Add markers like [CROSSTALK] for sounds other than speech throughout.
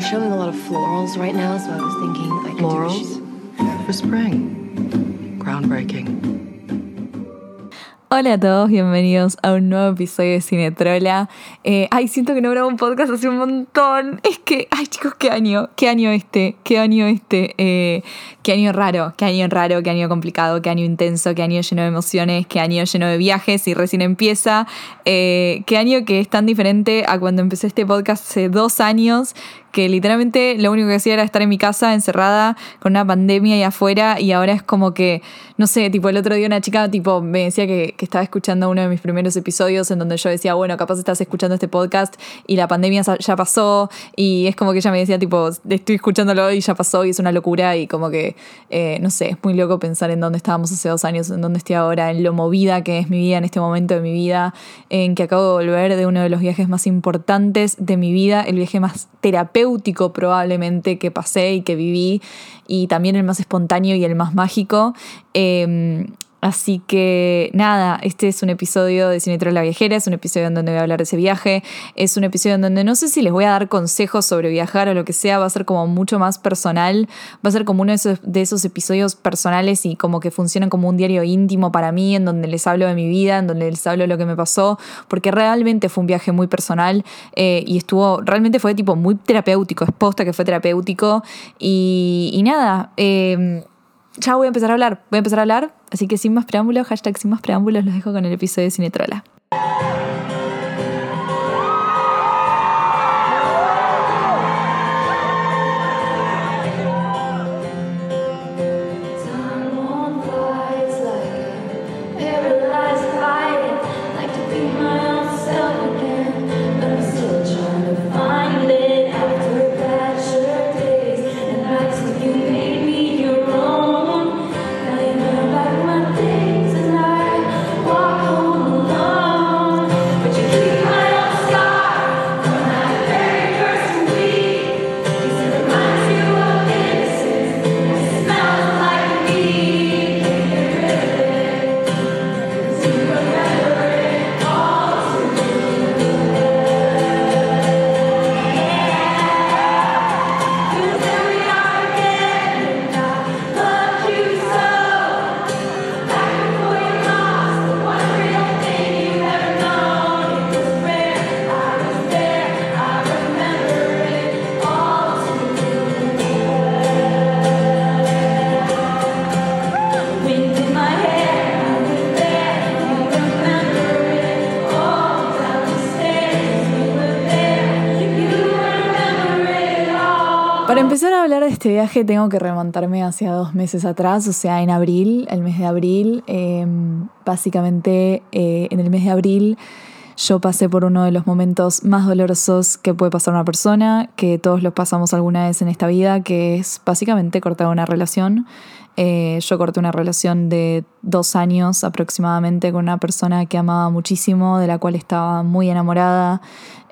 They're showing a lot of florals right now, so I was thinking I could do a Florals shoot. for spring. Groundbreaking. Hola a todos, bienvenidos a un nuevo episodio de Cinetrola. Eh, ay, siento que no grabo un podcast hace un montón. Es que, ay chicos, qué año, qué año este, qué año este, eh, qué año raro, qué año raro, qué año complicado, qué año intenso, qué año lleno de emociones, qué año lleno de viajes y recién empieza. Eh, qué año que es tan diferente a cuando empecé este podcast hace dos años que literalmente lo único que hacía era estar en mi casa encerrada con una pandemia y afuera y ahora es como que, no sé, tipo el otro día una chica tipo me decía que, estaba escuchando uno de mis primeros episodios en donde yo decía, bueno, capaz estás escuchando este podcast y la pandemia ya pasó y es como que ella me decía tipo, estoy escuchándolo y ya pasó y es una locura y como que, eh, no sé, es muy loco pensar en dónde estábamos hace dos años, en dónde estoy ahora, en lo movida que es mi vida en este momento de mi vida, en que acabo de volver de uno de los viajes más importantes de mi vida, el viaje más terapéutico probablemente que pasé y que viví, y también el más espontáneo y el más mágico. Eh, Así que nada, este es un episodio de Cinetrola Viajera, es un episodio en donde voy a hablar de ese viaje, es un episodio en donde no sé si les voy a dar consejos sobre viajar o lo que sea, va a ser como mucho más personal, va a ser como uno de esos, de esos episodios personales y como que funcionan como un diario íntimo para mí, en donde les hablo de mi vida, en donde les hablo de lo que me pasó, porque realmente fue un viaje muy personal eh, y estuvo, realmente fue tipo muy terapéutico, es posta que fue terapéutico y, y nada. eh, ya voy a empezar a hablar, voy a empezar a hablar, así que sin más preámbulos, hashtag sin más preámbulos, los dejo con el episodio de Cinetrola. Este viaje tengo que remontarme hacia dos meses atrás, o sea, en abril, el mes de abril. eh, básicamente, eh, en el mes de abril yo pasé por uno de los momentos más dolorosos que puede pasar una persona, que todos los pasamos alguna vez en esta vida, que es básicamente cortar una relación. Eh, yo corté una relación de dos años aproximadamente con una persona que amaba muchísimo, de la cual estaba muy enamorada.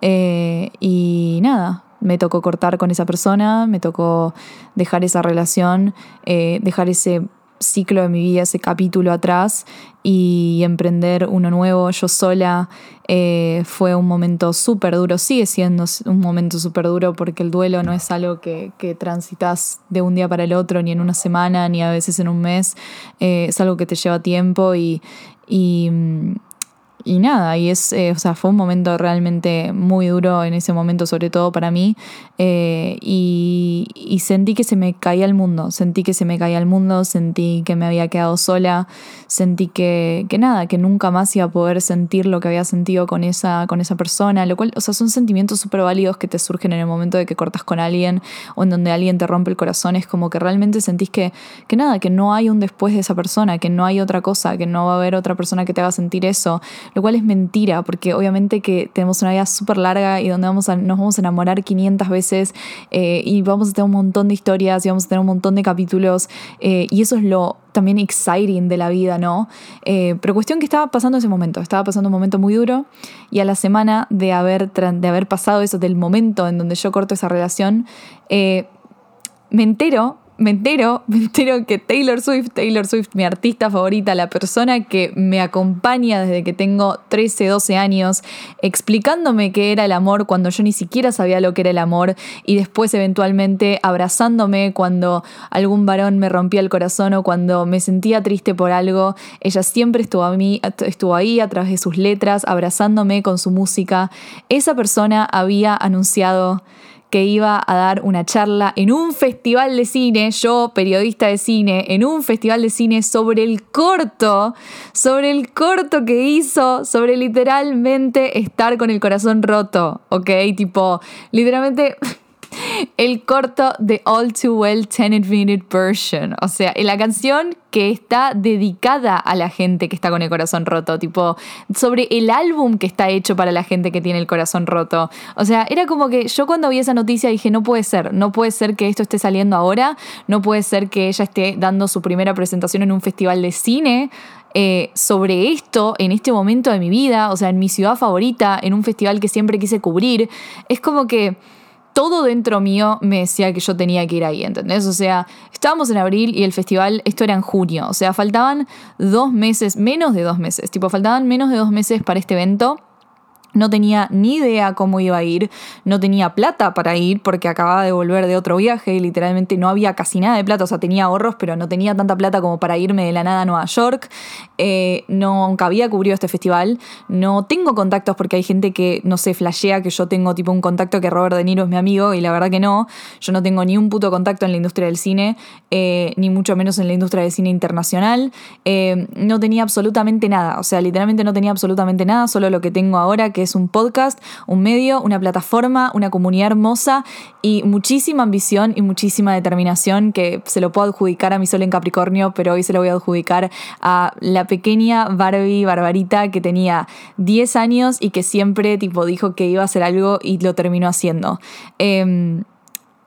eh, y nada, me tocó cortar con esa persona, me tocó dejar esa relación, eh, dejar ese ciclo de mi vida, ese capítulo atrás y emprender uno nuevo yo sola. eh, fue un momento súper duro, sigue siendo un momento súper duro porque el duelo no es algo que, que transitas de un día para el otro, ni en una semana, ni a veces en un mes. eh, es algo que te lleva tiempo y, y, mm, y nada, y es, eh, o sea, fue un momento realmente muy duro en ese momento, sobre todo para mí. eh, y, sentí que se me caía el mundo, sentí que se me caía el mundo, sentí que me había quedado sola, sentí que, que nada, que nunca más iba a poder sentir lo que había sentido con esa, con esa persona, lo cual, o sea, son sentimientos súper válidos que te surgen en el momento de que cortas con alguien o en donde alguien te rompe el corazón, es como que realmente sentís que, que nada, que no hay un después de esa persona, que no hay otra cosa, que no va a haber otra persona que te haga sentir eso, lo cual es mentira, porque obviamente que tenemos una vida súper larga y donde vamos a, nos vamos a enamorar 500 veces eh, y vamos a tener un montón de historias y vamos a tener un montón de capítulos eh, y eso es lo también exciting de la vida, ¿no? Eh, pero cuestión que estaba pasando ese momento, estaba pasando un momento muy duro y a la semana de haber, de haber pasado eso, del momento en donde yo corto esa relación, eh, me entero me entero, [LAUGHS] me entero que Taylor Swift, Taylor Swift, mi artista favorita, la persona que me acompaña desde que tengo 13, 12 años, explicándome qué era el amor cuando yo ni siquiera sabía lo que era el amor y después eventualmente abrazándome cuando algún varón me rompía el corazón o cuando me sentía triste por algo, ella siempre estuvo, a mí, estuvo ahí a través de sus letras, abrazándome con su música. Esa persona había anunciado que iba a dar una charla en un festival de cine, yo periodista de cine, en un festival de cine sobre el corto, sobre el corto que hizo, sobre literalmente estar con el corazón roto, ¿ok? Tipo, literalmente... [LAUGHS] el corto de All Too Well 10 Minute Version. O sea, la canción que está dedicada a la gente que está con el corazón roto. Tipo, sobre el álbum que está hecho para la gente que tiene el corazón roto. O sea, era como que yo cuando vi esa noticia dije, no puede ser, no puede ser que esto esté saliendo ahora, no puede ser que ella esté dando su primera presentación en un festival de cine. Eh, sobre esto en este momento de mi vida, o sea, en mi ciudad favorita, en un festival que siempre quise cubrir, es como que todo dentro mío me decía que yo tenía que ir ahí, ¿entendés? O sea, estábamos en abril y el festival, esto era en junio, o sea, faltaban dos meses, menos de dos meses, tipo, faltaban menos de dos meses para este evento. No tenía ni idea cómo iba a ir, no tenía plata para ir porque acababa de volver de otro viaje y literalmente no había casi nada de plata, o sea, tenía ahorros, pero no tenía tanta plata como para irme de la nada a Nueva York. Eh, nunca había cubrido este festival, no tengo contactos porque hay gente que, no sé, flashea que yo tengo tipo un contacto que Robert De Niro es mi amigo y la verdad que no, yo no tengo ni un puto contacto en la industria del cine, eh, ni mucho menos en la industria del cine internacional, eh, no tenía absolutamente nada, o sea, literalmente no tenía absolutamente nada, solo lo que tengo ahora que es un podcast, un medio, una plataforma, una comunidad hermosa y muchísima ambición y muchísima determinación que se lo puedo adjudicar a mi sol en Capricornio, pero hoy se lo voy a adjudicar a la pequeña Barbie Barbarita que tenía 10 años y que siempre tipo dijo que iba a hacer algo y lo terminó haciendo. Em,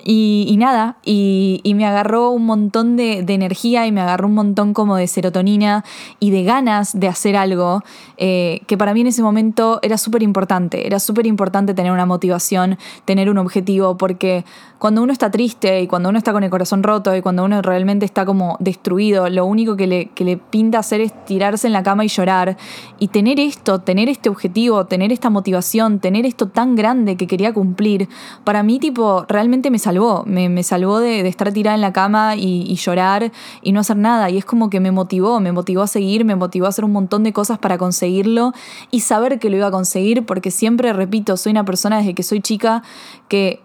y, nada, y, me agarró un montón de, energía y me agarró un montón como de serotonina y de ganas de hacer algo eh, que para mí en ese momento era súper importante. Era súper importante tener una motivación, tener un objetivo, porque cuando uno está triste y cuando uno está con el corazón roto y cuando uno realmente está como destruido, lo único que le, que le pinta hacer es tirarse en la cama y llorar. Y tener esto, tener este objetivo, tener esta motivación, tener esto tan grande que quería cumplir, para mí tipo realmente me me, salvó de, estar tirada en la cama y, llorar y no hacer nada. Y es como que me motivó, me motivó a seguir, me motivó a hacer un montón de cosas para conseguirlo y saber que lo iba a conseguir, porque siempre, repito, soy una persona desde que soy chica que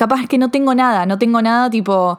capaz que no tengo nada, no tengo nada tipo,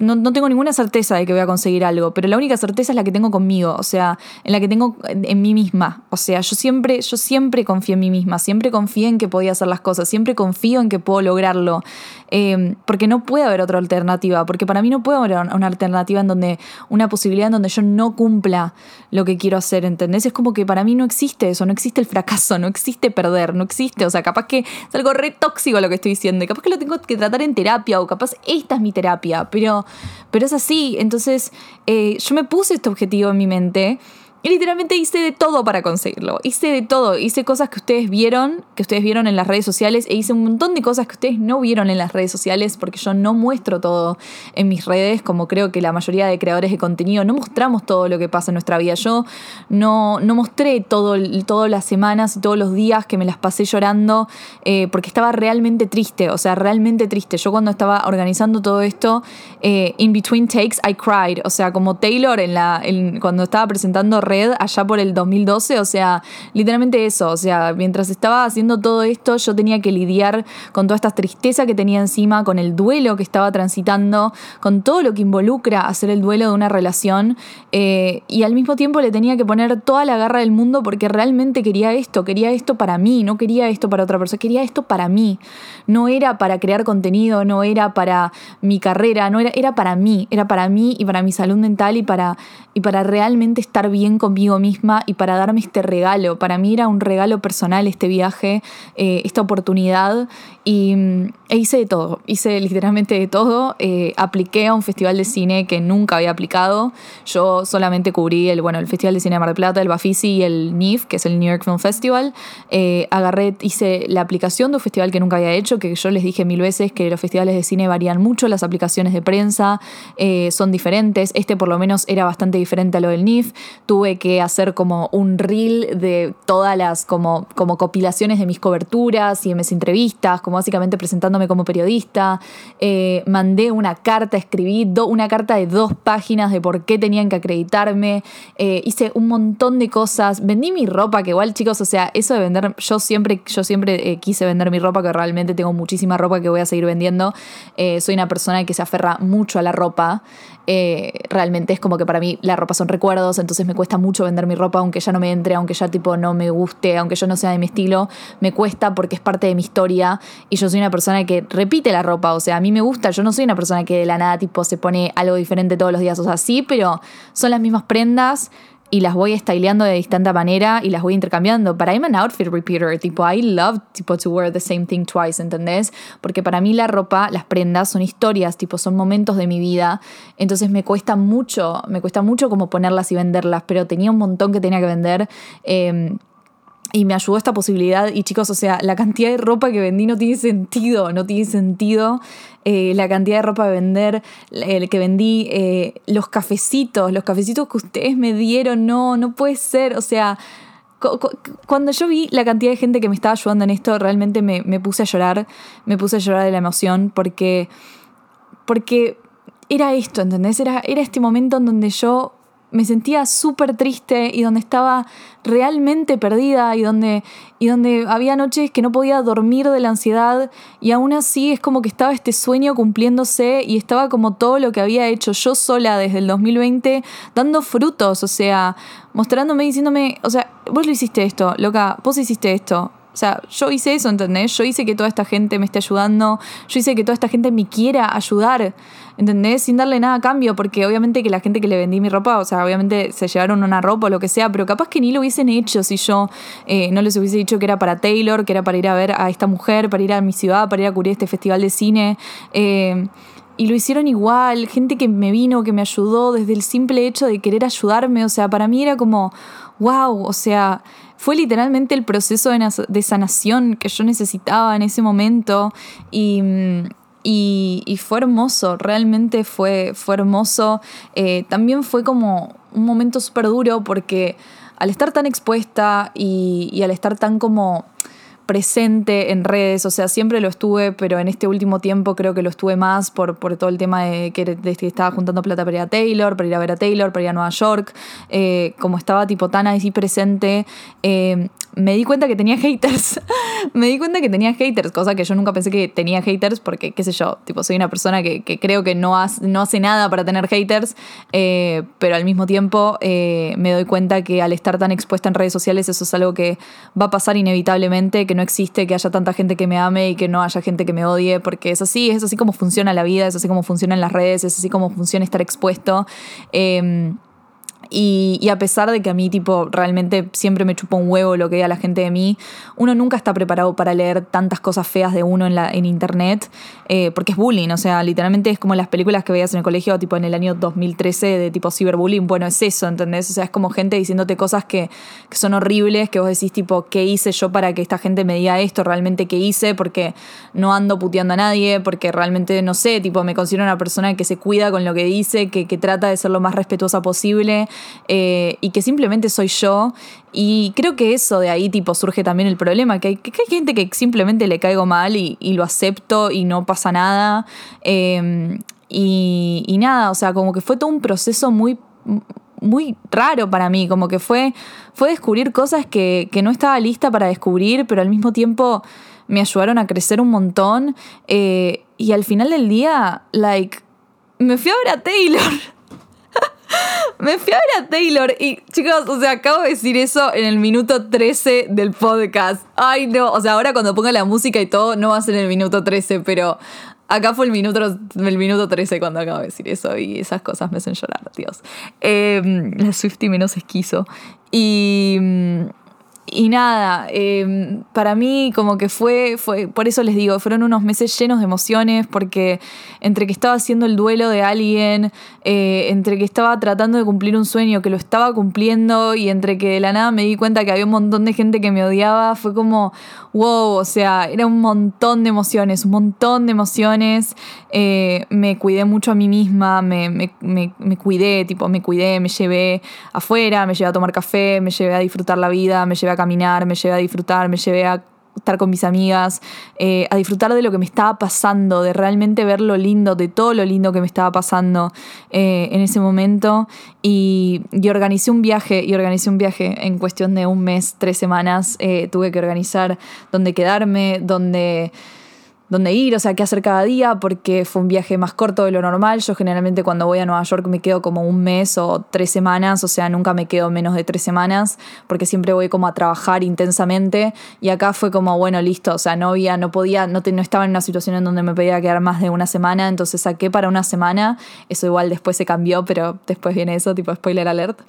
no, no, tengo ninguna certeza de que voy a conseguir algo, pero la única certeza es la que tengo conmigo, o sea, en la que tengo en mí misma, o sea, yo siempre, yo siempre confío en mí misma, siempre confío en que podía hacer las cosas, siempre confío en que puedo lograrlo, em, porque no puede haber otra alternativa, porque para mí no puede haber una alternativa en donde, una posibilidad en donde yo no cumpla lo que quiero hacer, ¿entendés? Es como que para mí no existe eso, no existe el fracaso, no existe perder, no existe, o sea, capaz que es algo re tóxico lo que estoy diciendo, y capaz que lo tengo que tratar en terapia o capaz esta es mi terapia, pero, pero es así. Entonces eh, yo me puse este objetivo en mi mente literalmente hice de todo para conseguirlo. Hice de todo. Hice cosas que ustedes vieron, que ustedes vieron en las redes sociales, e hice un montón de cosas que ustedes no vieron en las redes sociales, porque yo no muestro todo en mis redes, como creo que la mayoría de creadores de contenido no mostramos todo lo que pasa en nuestra vida. Yo no, no mostré todo, todas las semanas y todos los días que me las pasé llorando, eh, porque estaba realmente triste, o sea, realmente triste. Yo cuando estaba organizando todo esto, eh, in between takes, I cried. O sea, como Taylor en la, cuando estaba presentando red allá por el 2012, o sea, literalmente eso, o sea, mientras estaba haciendo todo esto yo tenía que lidiar con toda esta tristeza que tenía encima, con el duelo que estaba transitando, con todo lo que involucra hacer el duelo de una relación eh, y al mismo tiempo le tenía que poner toda la garra del mundo porque realmente quería esto, quería esto para mí, no quería esto para otra persona, quería esto para mí, no era para crear contenido, no era para mi carrera, no era, era para mí, era para mí y para mi salud mental y para, y para realmente estar bien conmigo misma y para darme este regalo. Para mí era un regalo personal este viaje, eh, esta oportunidad y mm, e hice de todo, hice literalmente de todo. Eh, apliqué a un festival de cine que nunca había aplicado. Yo solamente cubrí el, bueno, el Festival de Cine de Mar del Plata, el Bafisi y el NIF, que es el New York Film Festival. Eh, agarré, hice la aplicación de un festival que nunca había hecho, que yo les dije mil veces que los festivales de cine varían mucho, las aplicaciones de prensa eh, son diferentes. Este por lo menos era bastante diferente a lo del NIF. Tuve que hacer como un reel de todas las como, como compilaciones de mis coberturas y de mis entrevistas, como básicamente presentándome como periodista. Eh, mandé una carta, escribí do- una carta de dos páginas de por qué tenían que acreditarme. Eh, hice un montón de cosas. Vendí mi ropa, que igual, chicos, o sea, eso de vender, yo siempre, yo siempre eh, quise vender mi ropa, que realmente tengo muchísima ropa que voy a seguir vendiendo. Soy una persona que se aferra mucho a la ropa. Realmente es como que para mí la ropa son recuerdos, entonces me cuesta mucho vender mi ropa, aunque ya no me entre, aunque ya tipo no me guste, aunque yo no sea de mi estilo, me cuesta porque es parte de mi historia y yo soy una persona que repite la ropa, o sea, a mí me gusta, yo no soy una persona que de la nada tipo se pone algo diferente todos los días, o sea, sí, pero son las mismas prendas y las voy styleando de distinta manera y las voy intercambiando. Para I'm an outfit repeater, tipo, I love tipo to wear the same thing twice, ¿entendés? Porque para mí la ropa, las prendas son historias, tipo, son momentos de mi vida. Entonces me cuesta mucho, me cuesta mucho como ponerlas y venderlas, pero tenía un montón que tenía que vender. eh, y me ayudó esta posibilidad. Y chicos, o sea, la cantidad de ropa que vendí no tiene sentido, no tiene sentido. Eh, la cantidad de ropa de vender, el que vendí, eh, los cafecitos, los cafecitos que ustedes me dieron, no, no puede ser. O sea, cu- cu- cuando yo vi la cantidad de gente que me estaba ayudando en esto, realmente me, me puse a llorar, me puse a llorar de la emoción porque, porque era esto, ¿entendés? Era, era este momento en donde yo me sentía súper triste y donde estaba realmente perdida y donde, y donde había noches que no podía dormir de la ansiedad y aún así es como que estaba este sueño cumpliéndose y estaba como todo lo que había hecho yo sola desde el 2020 dando frutos, o sea, mostrándome, diciéndome, o sea, vos lo hiciste esto, loca, vos hiciste esto, o sea, yo hice eso, ¿entendés? Yo hice que toda esta gente me esté ayudando, yo hice que toda esta gente me quiera ayudar, ¿entendés? Sin darle nada a cambio, porque obviamente que la gente que le vendí mi ropa, o sea, obviamente se llevaron una ropa o lo que sea, pero capaz que ni lo hubiesen hecho si yo eh, no les hubiese dicho que era para Taylor, que era para ir a ver a esta mujer, para ir a mi ciudad, para ir a cubrir este festival de cine. eh, y lo hicieron igual, gente que me vino, que me ayudó desde el simple hecho de querer ayudarme, o sea, para mí era como, wow, o sea, fue literalmente el proceso de, sanación que yo necesitaba en ese momento y, mm, y, fue hermoso, realmente fue, fue hermoso. Eh, también fue como un momento súper duro porque al estar tan expuesta y al estar tan como presente en redes, o sea, siempre lo estuve, pero en este último tiempo creo que lo estuve más por, por todo el tema de que, estaba juntando plata para ir a Taylor, para ir a ver a Taylor, para ir a Nueva York, eh, como estaba tipo tan así presente, eh, me di cuenta que tenía haters, [LAUGHS] me di cuenta que tenía haters, cosa que yo nunca pensé que tenía haters porque, qué sé yo, tipo, soy una persona que, creo que no, hace- no hace nada para tener haters, eh, pero al mismo tiempo me doy cuenta que al estar tan expuesta en redes sociales eso es algo que va a pasar inevitablemente, que no existe que haya tanta gente que me ame y que no haya gente que me odie, porque es así, es así como funciona la vida, es así como funcionan las redes, es así como funciona estar expuesto. Em, y, a pesar de que a mí, tipo, realmente siempre me chupa un huevo lo que diga la gente de mí, uno nunca está preparado para leer tantas cosas feas de uno en, la, en internet, eh, porque es bullying, o sea, literalmente es como las películas que veías en el colegio, tipo en el año 2013, de tipo ciberbullying, bueno, es eso, ¿entendés? O sea, es como gente diciéndote cosas que, que son horribles, que vos decís, tipo, ¿qué hice yo para que esta gente me diga esto? ¿Realmente qué hice? Porque no ando puteando a nadie, porque realmente, no sé, tipo, me considero una persona que se cuida con lo que dice, que, que trata de ser lo más respetuosa posible eh, y que simplemente soy yo. Y creo que eso de ahí tipo surge también el problema, que hay, gente que simplemente le caigo mal y, lo acepto y no pasa nada. Y, y nada, o sea, como que fue todo un proceso muy muy raro para mí, como que fue, fue descubrir cosas que, que no estaba lista para descubrir, pero al mismo tiempo me ayudaron a crecer un montón. eh, y al final del día, like, me fui a ver a Taylor. [LAUGHS] Me fui a ver a Taylor y chicos, o sea, acabo de decir eso en el minuto 13 del podcast. Ay, no, o sea, ahora cuando ponga la música y todo, no va a ser en el minuto 13, pero Acá fue el minuto, el minuto 13 cuando acabo de decir eso y esas cosas me hacen llorar, Dios. Eh, la Swifty menos esquizo. Y, y nada, eh, para mí como que fue, fue, por eso les digo, fueron unos meses llenos de emociones, porque entre que estaba haciendo el duelo de alguien, eh, entre que estaba tratando de cumplir un sueño, que lo estaba cumpliendo, y entre que de la nada me di cuenta que había un montón de gente que me odiaba, fue como, wow, o sea, era un montón de emociones, un montón de emociones. Eh, me cuidé mucho a mí misma, me, me, me, me cuidé, tipo, me cuidé, me llevé afuera, me llevé a tomar café, me llevé a disfrutar la vida, me llevé a caminar, me llevé a disfrutar, me llevé a estar con mis amigas, eh, a disfrutar de lo que me estaba pasando, de realmente ver lo lindo, de todo lo lindo que me estaba pasando eh, en ese momento. Y, y, organicé un viaje, y organicé un viaje en cuestión de un mes, tres semanas. Eh, tuve que organizar dónde quedarme, dónde dónde ir, o sea, qué hacer cada día, porque fue un viaje más corto de lo normal. Yo generalmente cuando voy a Nueva York me quedo como un mes o tres semanas, o sea, nunca me quedo menos de tres semanas, porque siempre voy como a trabajar intensamente. Y acá fue como, bueno, listo, o sea, no había, no podía, no, te, no estaba en una situación en donde me podía quedar más de una semana, entonces saqué para una semana. Eso igual después se cambió, pero después viene eso, tipo spoiler alert.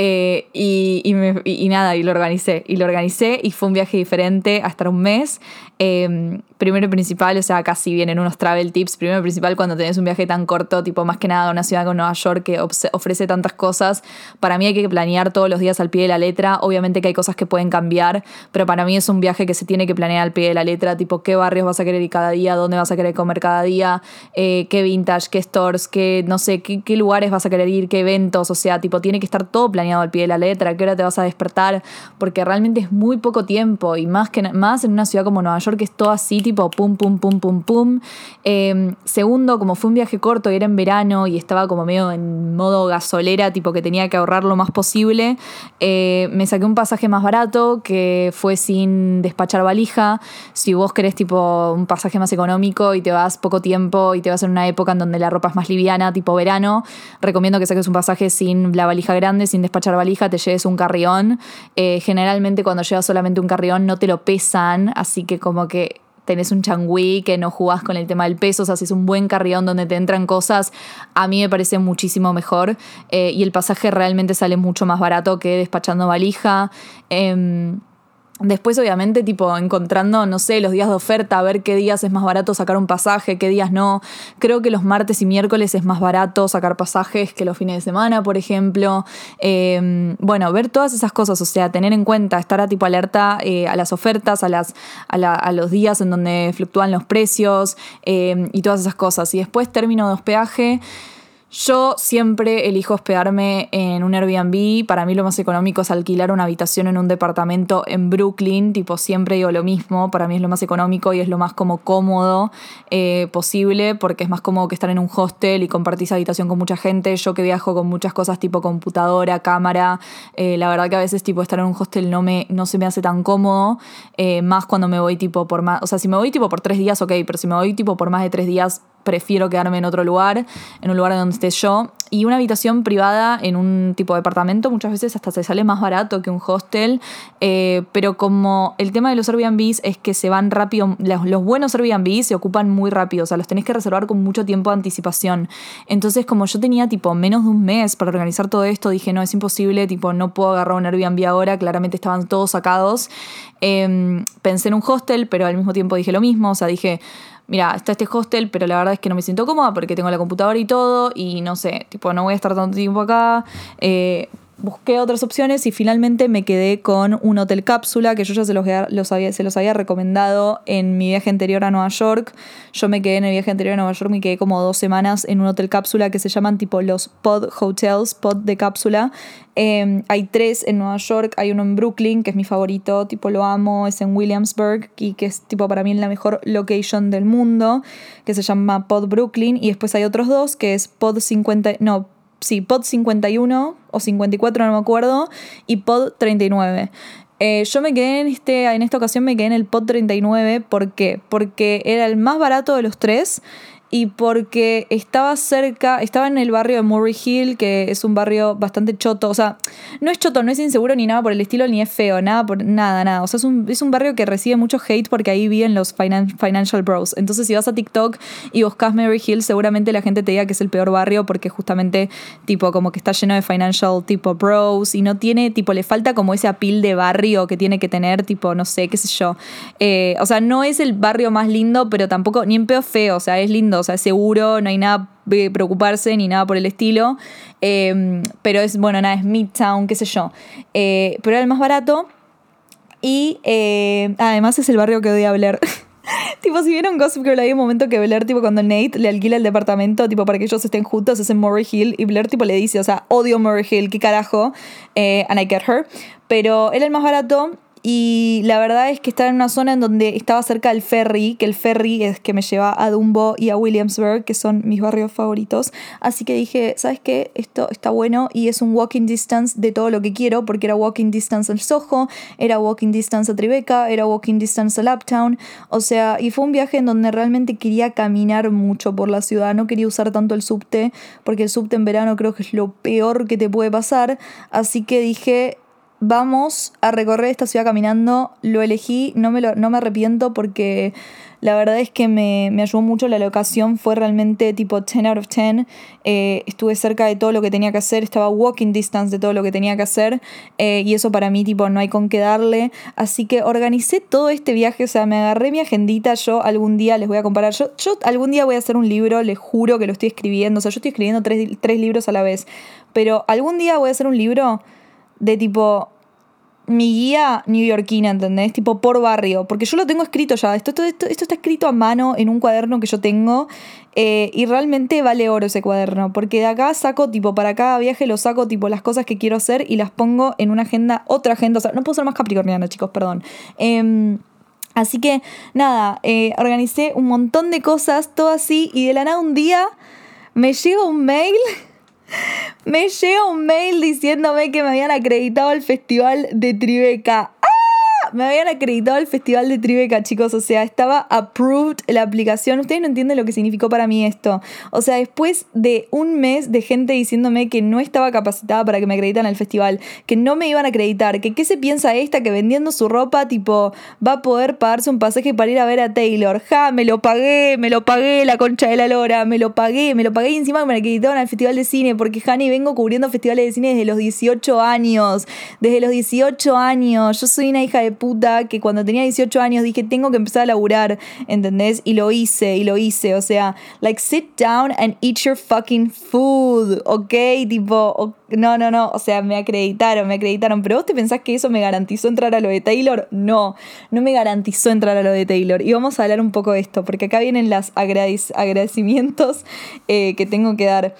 Eh, y, y, me, y, nada, y lo organicé. Y lo organicé y fue un viaje diferente a estar un mes. Eh, primero y principal, o sea, casi vienen unos travel tips. Primero y principal, cuando tenés un viaje tan corto, tipo más que nada una ciudad como Nueva York que ofrece tantas cosas, para mí hay que planear todos los días al pie de la letra. Obviamente que hay cosas que pueden cambiar, pero para mí es un viaje que se tiene que planear al pie de la letra, tipo qué barrios vas a querer ir cada día, dónde vas a querer comer cada día, eh, qué vintage, qué stores, qué, no sé, qué, qué lugares vas a querer ir, qué eventos, o sea, tipo, tiene que estar todo planeado al pie de la letra, a qué hora te vas a despertar, porque realmente es muy poco tiempo y más, que, más en una ciudad como Nueva York que es todo así, tipo pum, pum, pum, pum, pum. Eh, segundo, como fue un viaje corto y era en verano y estaba como medio en modo gasolera, tipo que tenía que ahorrar lo más posible, eh, me saqué un pasaje más barato que fue sin despachar valija. Si vos querés tipo un pasaje más económico y te vas poco tiempo y te vas en una época en donde la ropa es más liviana, tipo verano, recomiendo que saques un pasaje sin la valija grande, sin despachar valija te lleves un carrión. Eh, generalmente cuando llevas solamente un carrión no te lo pesan, así que como que tenés un changüí, que no jugás con el tema del peso, o sea, si es un buen carrión donde te entran cosas, a mí me parece muchísimo mejor eh, y el pasaje realmente sale mucho más barato que despachando valija. Eh, Después, obviamente, tipo, encontrando, no sé, los días de oferta, a ver qué días es más barato sacar un pasaje, qué días no. Creo que los martes y miércoles es más barato sacar pasajes que los fines de semana, por ejemplo. Eh, bueno, ver todas esas cosas, o sea, tener en cuenta, estar a tipo alerta eh, a las ofertas, a, las, a, los días en donde fluctúan los precios eh, y todas esas cosas. Y después, término de hospedaje. Yo siempre elijo hospedarme en un Airbnb. Para mí lo más económico es alquilar una habitación en un departamento en Brooklyn. Tipo, siempre digo lo mismo. Para mí es lo más económico y es lo más como cómodo eh, posible porque es más cómodo que estar en un hostel y compartir habitación con mucha gente. Yo que viajo con muchas cosas tipo computadora, cámara. Eh, la verdad que a veces tipo estar en un hostel no, me, no se me hace tan cómodo. Eh, más cuando me voy tipo por más... O sea, si me voy tipo por tres días, ok. Pero si me voy tipo por más de tres días prefiero quedarme en otro lugar, en un lugar donde esté yo. Y una habitación privada en un tipo de departamento muchas veces hasta se sale más barato que un hostel, eh, pero como el tema de los Airbnbs es que se van rápido, los, buenos Airbnbs se ocupan muy rápido, o sea, los tenés que reservar con mucho tiempo de anticipación. Entonces, como yo tenía tipo menos de un mes para organizar todo esto, dije, no, es imposible, tipo, no puedo agarrar un Airbnb ahora, claramente estaban todos sacados. Eh, pensé en un hostel, pero al mismo tiempo dije lo mismo, o sea, dije, mira, está este hostel, pero la verdad es que no me siento cómoda porque tengo la computadora y todo, y no sé, tipo, no voy a estar tanto tiempo acá. Eh, busqué otras opciones y finalmente me quedé con un hotel cápsula que yo ya se los, había, se los había recomendado en mi viaje anterior a Nueva York. Yo me quedé en el viaje anterior a Nueva York, me quedé como dos semanas en un hotel cápsula que se llaman tipo los pod hotels, pod de cápsula. Eh, hay tres en Nueva York, hay uno en Brooklyn, que es mi favorito, tipo lo amo, es en Williamsburg, y que es tipo para mí la mejor location del mundo, que se llama Pod Brooklyn, y después hay otros dos, que es Pod 50, no, sí, pod 51 o 54, no me acuerdo, y pod 39. Eh, yo me quedé en, este, en esta ocasión, me quedé en el pod 39, ¿por qué? Porque era el más barato de los tres y porque estaba cerca, estaba en el barrio de Murray Hill, que es un barrio bastante choto, o sea, no es choto, no es inseguro ni nada por el estilo, ni es feo, nada, por, nada, nada. O sea, es un, es un barrio que recibe mucho hate porque ahí viven los finan- financial bros. Entonces, si vas a TikTok y buscas Murray Hill, seguramente la gente te diga que es el peor barrio porque justamente, tipo, como que está lleno de financial, tipo, bros y no tiene, tipo, le falta como ese apil de barrio que tiene que tener, tipo, no sé, qué sé yo. Eh, o sea, no es el barrio más lindo, pero tampoco, ni en peor feo, o sea, es lindo, o sea, es seguro, no hay nada de preocuparse ni nada por el estilo. Eh, pero es, bueno, nada, es Midtown, qué sé yo. Eh, pero era el más barato. Y eh, además es el barrio que odia Blair. [LAUGHS] tipo, si vieron Gossip Girl, hay un momento que Blair, tipo, cuando Nate le alquila el departamento, tipo, para que ellos estén juntos, es en Murray Hill. Y Blair, tipo, le dice, o sea, odio Murray Hill, qué carajo. Eh, and I get her. Pero era el más barato. Y la verdad es que estaba en una zona en donde estaba cerca del ferry, que el ferry es que me lleva a Dumbo y a Williamsburg, que son mis barrios favoritos. Así que dije, ¿sabes qué? Esto está bueno y es un walking distance de todo lo que quiero, porque era walking distance al Soho, era walking distance a Tribeca, era walking distance al Uptown. O sea, y fue un viaje en donde realmente quería caminar mucho por la ciudad, no quería usar tanto el subte, porque el subte en verano creo que es lo peor que te puede pasar. Así que dije, vamos a recorrer esta ciudad caminando. Lo elegí, no me, lo- no me arrepiento porque la verdad es que me, me ayudó mucho. La locación fue realmente tipo 10 out of 10. Eh, estuve cerca de todo lo que tenía que hacer, estaba walking distance de todo lo que tenía que hacer. eh, y eso para mí, tipo, no hay con qué darle. Así que organicé todo este viaje, o sea, me agarré mi agendita. Yo algún día les voy a comparar. Yo, yo algún día voy a hacer un libro, les juro que lo estoy escribiendo. O sea, yo estoy escribiendo tres, tres libros a la vez. Pero algún día voy a hacer un libro de tipo mi guía neoyorquina, ¿entendés? Tipo por barrio, porque yo lo tengo escrito ya, esto, esto, esto, esto está escrito a mano en un cuaderno que yo tengo eh, y realmente vale oro ese cuaderno, porque de acá saco, tipo, para cada viaje lo saco, tipo, las cosas que quiero hacer y las pongo en una agenda, otra agenda, o sea, no puedo ser más capricorniana, chicos, perdón. Em, Así que nada, eh, organicé un montón de cosas, todo así, y de la nada un día me llega un mail [LAUGHS] me llega un mail diciéndome que me habían acreditado al festival de Tribeca. ¡Ah! Me habían acreditado al festival de Tribeca, chicos. O sea, estaba approved la aplicación. Ustedes no entienden lo que significó para mí esto. O sea, después de un mes de gente diciéndome que no estaba capacitada para que me acreditaran al festival, que no me iban a acreditar, que qué se piensa esta que vendiendo su ropa, tipo, va a poder pagarse un pasaje para ir a ver a Taylor. Ja, me lo pagué, me lo pagué, la concha de la lora, me lo pagué, me lo pagué y encima me acreditaron al festival de cine, porque Hani vengo cubriendo festivales de cine desde los 18 años. Desde los 18 años. Yo soy una hija de puta que cuando tenía 18 años dije, tengo que empezar a laburar, ¿entendés? Y lo hice, y lo hice. O sea, like, sit down and eat your fucking food, ¿ok? Tipo, no, no, no. O sea, me acreditaron, me acreditaron. Pero vos te pensás que eso me garantizó entrar a lo de Taylor? No, no me garantizó entrar a lo de Taylor. Y vamos a hablar un poco de esto, porque acá vienen los agradecimientos eh, que tengo que dar.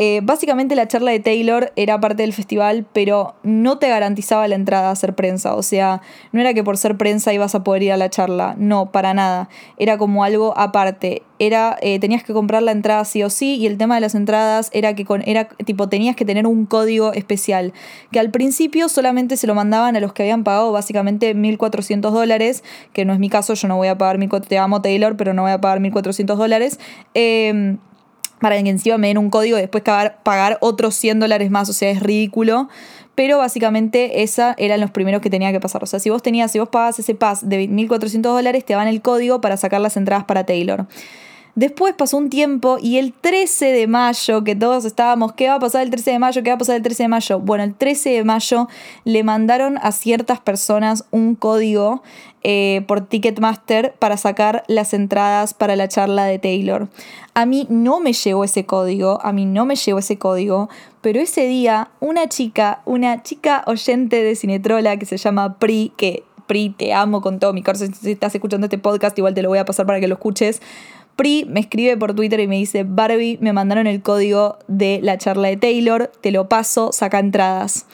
Eh, básicamente la charla de Taylor era parte del festival, pero no te garantizaba la entrada a ser prensa. O sea, no era que por ser prensa ibas a poder ir a la charla. No, para nada. Era como algo aparte. Era, eh, tenías que comprar la entrada sí o sí, y el tema de las entradas era que con, era tipo, tenías que tener un código especial. Que al principio solamente se lo mandaban a los que habían pagado básicamente 1.400 dólares, que no es mi caso, yo no voy a pagar 1.400, te amo Taylor, pero no voy a pagar 1.400 dólares. Eh, para que encima me den un código y después pagar, otros 100 dólares más, o sea, es ridículo. Pero básicamente esa eran los primeros que tenía que pasar. O sea, si vos tenías, si vos pagabas ese pass de 1.400 dólares, te dan el código para sacar las entradas para Taylor. Después pasó un tiempo y el 13 de mayo, que todos estábamos, ¿qué va a pasar el 13 de mayo? ¿Qué va a pasar el 13 de mayo? Bueno, el 13 de mayo le mandaron a ciertas personas un código eh, por Ticketmaster para sacar las entradas para la charla de Taylor. A mí no me llegó ese código, a mí no me llegó ese código, pero ese día una chica, una chica oyente de Cinetrola que se llama Pri, que Pri, te amo con todo mi corazón, si estás escuchando este podcast igual te lo voy a pasar para que lo escuches. Pri me escribe por Twitter y me dice, Barbie, me mandaron el código de la charla de Taylor, te lo paso, saca entradas.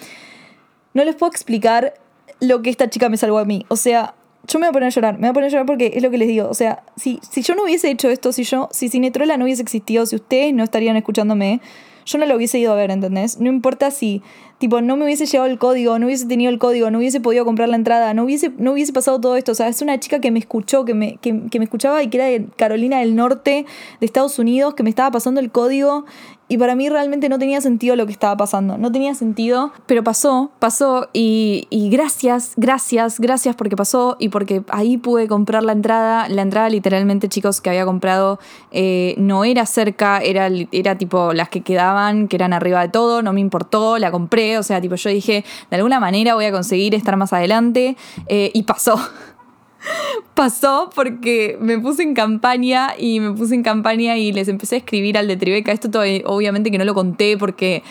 No les puedo explicar lo que esta chica me salvó a mí. O sea, yo me voy a poner a llorar, me voy a poner a llorar porque es lo que les digo. O sea, si, si yo no hubiese hecho esto, si yo, si Cinetrola no hubiese existido, si ustedes no estarían escuchándome, yo no lo hubiese ido a ver, ¿entendés? No importa si Tipo, no me hubiese llegado el código, no hubiese tenido el código, no hubiese podido comprar la entrada, no hubiese, no hubiese pasado todo esto. O sea, es una chica que me escuchó, que me, que, que me escuchaba y que era de Carolina del Norte, de Estados Unidos, que me estaba pasando el código y para mí realmente no tenía sentido lo que estaba pasando. No tenía sentido, pero pasó, pasó. Y, y, gracias, gracias, gracias porque pasó y porque ahí pude comprar la entrada. La entrada literalmente, chicos, que había comprado eh, no era cerca, era, era tipo las que quedaban, que eran arriba de todo. No me importó, la compré. O sea, tipo yo dije, de alguna manera voy a conseguir estar más adelante. Eh, y pasó pasó porque me puse en campaña y me puse en campaña y les empecé a escribir al de Tribeca. Esto todo, obviamente que no lo conté porque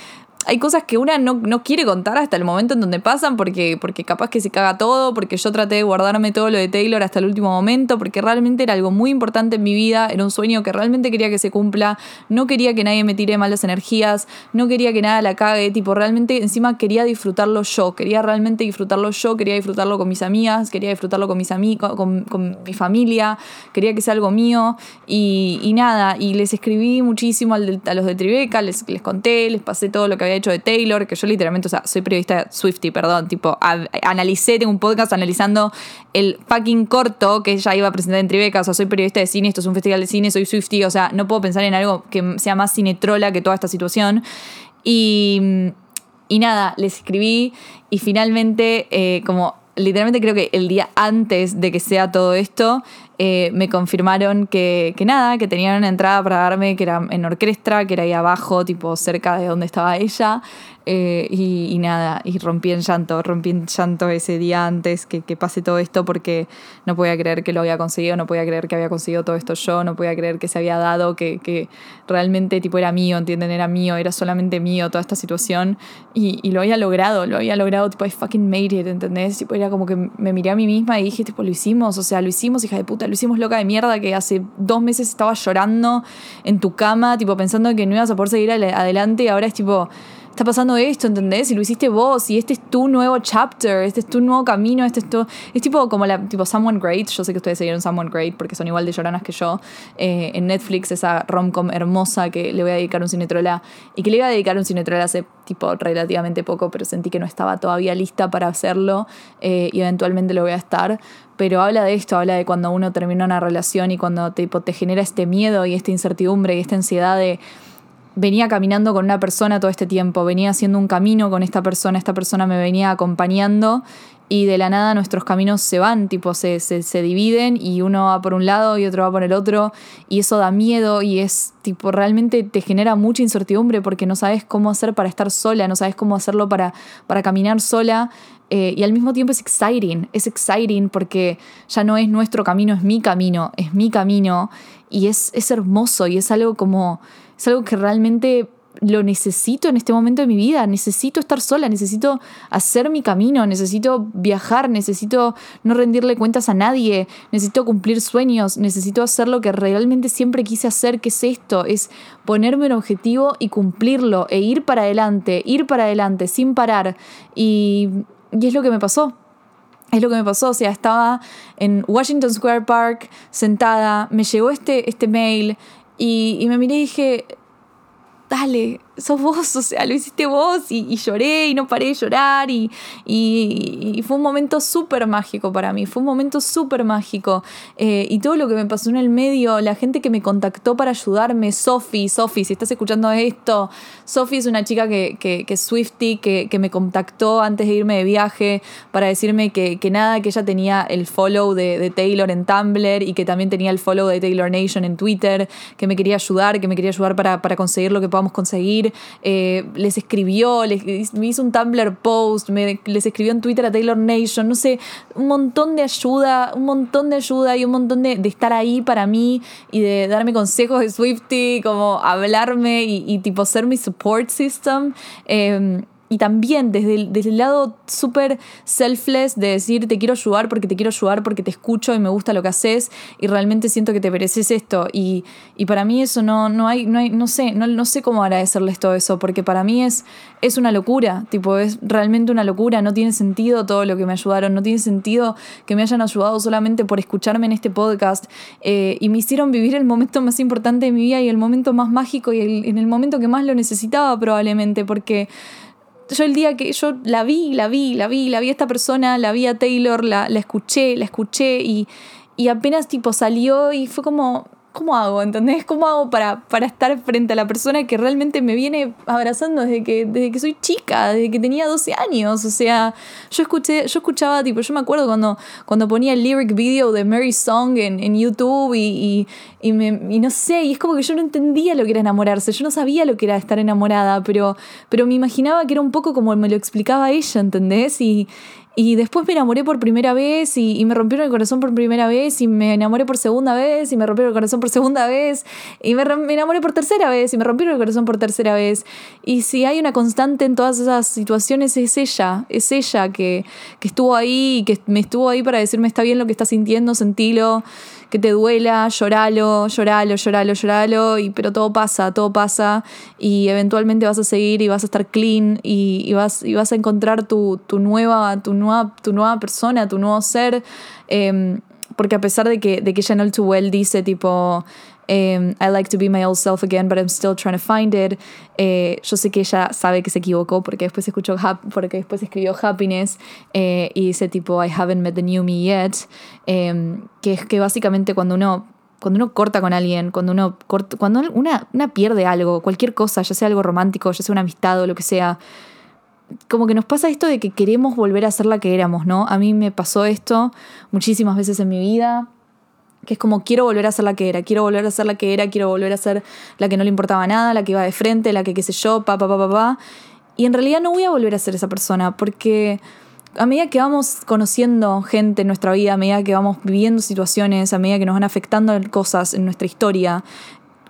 hay cosas que una no, no, quiere contar hasta el momento en donde pasan porque, porque capaz que se caga todo, porque yo traté de guardarme todo lo de Taylor hasta el último momento, porque realmente era algo muy importante en mi vida, era un sueño que realmente quería que se cumpla, no quería que nadie me tire malas energías, no quería que nada la cague, tipo, realmente encima quería disfrutarlo yo, quería realmente disfrutarlo yo, quería disfrutarlo con mis amigas, quería disfrutarlo con mis amigos, con, con, mi familia, quería que sea algo mío y, y nada, y les escribí muchísimo a los de Tribeca, les, les conté, les pasé todo lo que había hecho de Taylor, que yo literalmente, o sea, soy periodista Swifty, perdón, tipo, analicé, tengo un podcast analizando el fucking corto que ella iba a presentar en Tribeca, o sea, soy periodista de cine, esto es un festival de cine, soy Swifty, o sea, no puedo pensar en algo que sea más cinetrola que toda esta situación. Y, y nada, les escribí y finalmente, eh, como literalmente creo que el día antes de que sea todo esto, eh, me confirmaron que, que, nada, que tenían una entrada para darme, que era en orquestra, que era ahí abajo, tipo cerca de donde estaba ella. Eh, y, y, nada, y rompí en llanto, rompí en llanto ese día antes que, que, pase todo esto porque no podía creer que lo había conseguido, no podía creer que había conseguido todo esto yo, no podía creer que se había dado, que, que realmente tipo era mío, ¿entienden? Era mío, era solamente mío toda esta situación y, y, lo había logrado, lo había logrado, tipo, I fucking made it, ¿entendés? Tipo, era como que me miré a mí misma y dije, tipo, lo hicimos, o sea, lo hicimos, hija de puta, lo hicimos loca de mierda que hace dos meses estaba llorando en tu cama, tipo, pensando que no ibas a poder seguir adelante y ahora es tipo está pasando esto, ¿entendés? Y lo hiciste vos, y este es tu nuevo chapter, este es tu nuevo camino, este es tu... Es tipo como la, tipo Someone Great, yo sé que ustedes seguieron Someone Great porque son igual de lloranas que yo, eh, en Netflix, esa romcom hermosa que le voy a dedicar un cinetrola, y que le iba a dedicar un cinetrola hace tipo relativamente poco, pero sentí que no estaba todavía lista para hacerlo, eh, y eventualmente lo voy a estar, pero habla de esto, habla de cuando uno termina una relación y cuando tipo, te genera este miedo y esta incertidumbre y esta ansiedad de venía caminando con una persona todo este tiempo, venía haciendo un camino con esta persona, esta persona me venía acompañando y de la nada nuestros caminos se van, tipo se, se, se, dividen y uno va por un lado y otro va por el otro y eso da miedo y es tipo realmente te genera mucha incertidumbre porque no sabes cómo hacer para estar sola, no sabes cómo hacerlo para, para caminar sola eh, y al mismo tiempo es exciting, es exciting porque ya no es nuestro camino, es mi camino, es mi camino y es, es hermoso y es algo como es algo que realmente lo necesito en este momento de mi vida, necesito estar sola, necesito hacer mi camino, necesito viajar, necesito no rendirle cuentas a nadie, necesito cumplir sueños, necesito hacer lo que realmente siempre quise hacer, que es esto, es ponerme un objetivo y cumplirlo e ir para adelante, ir para adelante sin parar. Y, y es lo que me pasó, es lo que me pasó, o sea, estaba en Washington Square Park sentada, me llegó este, este mail y, y me miré y dije, dale, sos vos, [LAUGHS] o sea, lo hiciste vos y, y lloré y no paré de llorar y, y, fue un momento súper mágico para mí, fue un momento súper mágico. Eh, y todo lo que me pasó en el medio, la gente que me contactó para ayudarme, Sophie, Sophie, si estás escuchando esto, Sophie es una chica que, que, que es Swifty, que, que, me contactó antes de irme de viaje para decirme que, que nada, que ella tenía el follow de, de Taylor en Tumblr y que también tenía el follow de Taylor Nation en Twitter, que me quería ayudar, que me quería ayudar para, para conseguir lo que podamos conseguir eh, les escribió, les, me hizo un Tumblr post, me, les escribió en Twitter a Taylor Nation, no sé, un montón de ayuda, un montón de ayuda y un montón de, de estar ahí para mí y de darme consejos de Swifty, como hablarme y, tipo ser mi support system. Eh, y también desde el, desde el lado súper selfless de decir te quiero ayudar porque te quiero ayudar porque te escucho y me gusta lo que haces y realmente siento que te mereces esto y, y para mí eso no, no hay, no hay, no sé, no, no sé cómo agradecerles todo eso porque para mí es, es una locura, tipo es realmente una locura, no tiene sentido todo lo que me ayudaron, no tiene sentido que me hayan ayudado solamente por escucharme en este podcast eh, y me hicieron vivir el momento más importante de mi vida y el momento más mágico y el, en el momento que más lo necesitaba probablemente porque yo el día que yo la vi, la vi, la vi, la vi a esta persona, la vi a Taylor, la, la escuché, la escuché y, y apenas tipo salió y fue como, ¿cómo hago? ¿Entendés? ¿Cómo hago para, para estar frente a la persona que realmente me viene abrazando desde que, desde que soy chica, desde que tenía 12 años? O sea, yo escuché, yo escuchaba, tipo, yo me acuerdo cuando, cuando ponía el lyric video de Mary Song en, en YouTube y, y, y, me, y no sé, y es como que yo no entendía lo que era enamorarse, yo no sabía lo que era estar enamorada, pero, pero me imaginaba que era un poco como me lo explicaba ella, ¿entendés? Y, y después me enamoré por primera vez y, me rompieron el corazón por primera vez y me enamoré por segunda vez y me rompieron el corazón por segunda vez y me, me, enamoré por tercera vez y me rompieron el corazón por tercera vez. Y si hay una constante en todas esas situaciones es ella, es ella que, que estuvo ahí y que me estuvo ahí para decirme está bien lo que estás sintiendo, sentilo que te duela, lloralo, lloralo, lloralo, lloralo, y, pero todo pasa, todo pasa y eventualmente vas a seguir y vas a estar clean y, vas, y vas a encontrar tu, tu, nueva, tu, nueva, tu nueva persona, tu nuevo ser, eh, porque a pesar de que, de que Chanel Too Well dice tipo... Um, I like to be my old self again, but I'm still trying to find it. Eh, yo sé que ella sabe que se equivocó porque después escuchó porque después escribió Happiness eh, y dice tipo I haven't met the new me yet, eh, que es que básicamente cuando uno cuando uno corta con alguien, cuando uno corta, cuando una, una pierde algo, cualquier cosa, ya sea algo romántico, ya sea una amistad o lo que sea, como que nos pasa esto de que queremos volver a ser la que éramos, ¿no? A mí me pasó esto muchísimas veces en mi vida que es como quiero volver a ser la que era, quiero volver a ser la que era, quiero volver a ser la que no le importaba nada, la que iba de frente, la que qué sé yo, pa, pa, pa, pa, pa. Y en realidad no voy a volver a ser esa persona porque a medida que vamos conociendo gente en nuestra vida, a medida que vamos viviendo situaciones, a medida que nos van afectando cosas en nuestra historia,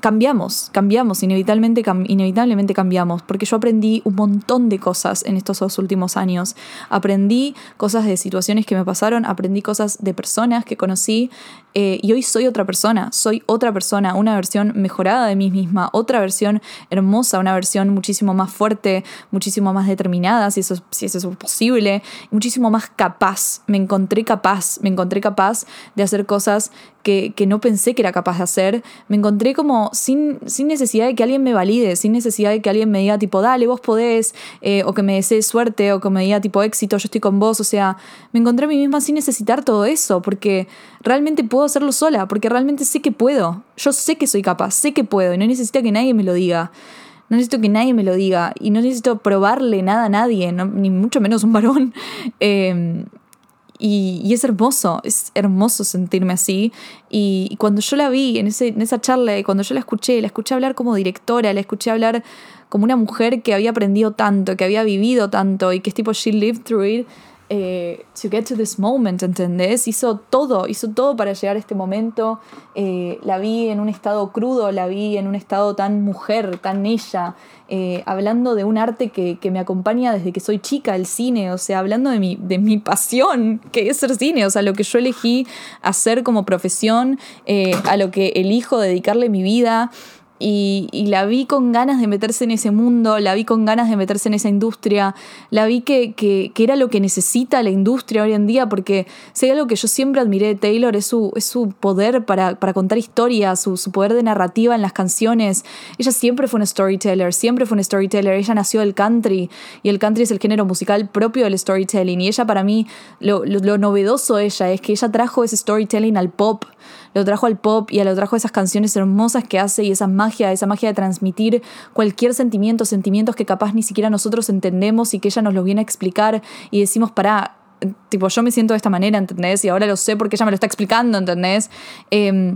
cambiamos, cambiamos, inevitablemente, cam inevitablemente cambiamos, porque yo aprendí un montón de cosas en estos dos últimos años. Aprendí cosas de situaciones que me pasaron, aprendí cosas de personas que conocí eh, y hoy soy otra persona, soy otra persona, una versión mejorada de mí misma, otra versión hermosa, una versión muchísimo más fuerte, muchísimo más determinada, si eso, si eso es posible, muchísimo más capaz. Me encontré capaz, me encontré capaz de hacer cosas que, que, no pensé que era capaz de hacer. Me encontré como sin, sin, necesidad de que alguien me valide, sin necesidad de que alguien me diga tipo, dale, vos podés, eh, o que me desee suerte, o que me diga tipo éxito, yo estoy con vos. O sea, me encontré a mí misma sin necesitar todo eso, porque realmente puedo hacerlo sola, porque realmente sé que puedo. Yo sé que soy capaz, sé que puedo, y no necesito que nadie me lo diga. No necesito que nadie me lo diga y no necesito probarle nada a nadie, ni mucho menos un varón. [LAUGHS] Y, y, es hermoso, es hermoso sentirme así. Y, y cuando yo la vi en, ese, en esa charla, y cuando yo la escuché, la escuché hablar como directora, la escuché hablar como una mujer que había aprendido tanto, que había vivido tanto y que es tipo, she lived through it. Eh, to get to this moment, ¿entendés? Hizo todo, hizo todo para llegar a este momento. Eh, la vi en un estado crudo, la vi en un estado tan mujer, tan ella, eh, hablando de un arte que, que, me acompaña desde que soy chica, el cine, o sea, hablando de mi, de mi pasión, que es ser cine, o sea, lo que yo elegí hacer como profesión, a lo que elijo dedicarle mi vida. Y, la vi con ganas de meterse en ese mundo, la vi con ganas de meterse en esa industria, la vi que, que, que, era lo que necesita la industria hoy en día, porque si hay algo que yo siempre admiré de Taylor es su, es su poder para, para contar historias, su, su, poder de narrativa en las canciones. Ella siempre fue una storyteller, siempre fue una storyteller, ella nació del country y el country es el género musical propio del storytelling. Y ella para mí, lo, lo, lo novedoso de ella es que ella trajo ese storytelling al pop lo trajo al pop y lo trajo esas canciones hermosas que hace y esa magia, esa magia de transmitir cualquier sentimiento, sentimientos que capaz ni siquiera nosotros entendemos y que ella nos los viene a explicar y decimos, para tipo, yo me siento de esta manera, ¿entendés? Y ahora lo sé porque ella me lo está explicando, ¿entendés? Eh,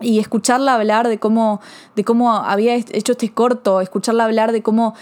y escucharla hablar de cómo, de cómo había hecho este corto, escucharla hablar de cómo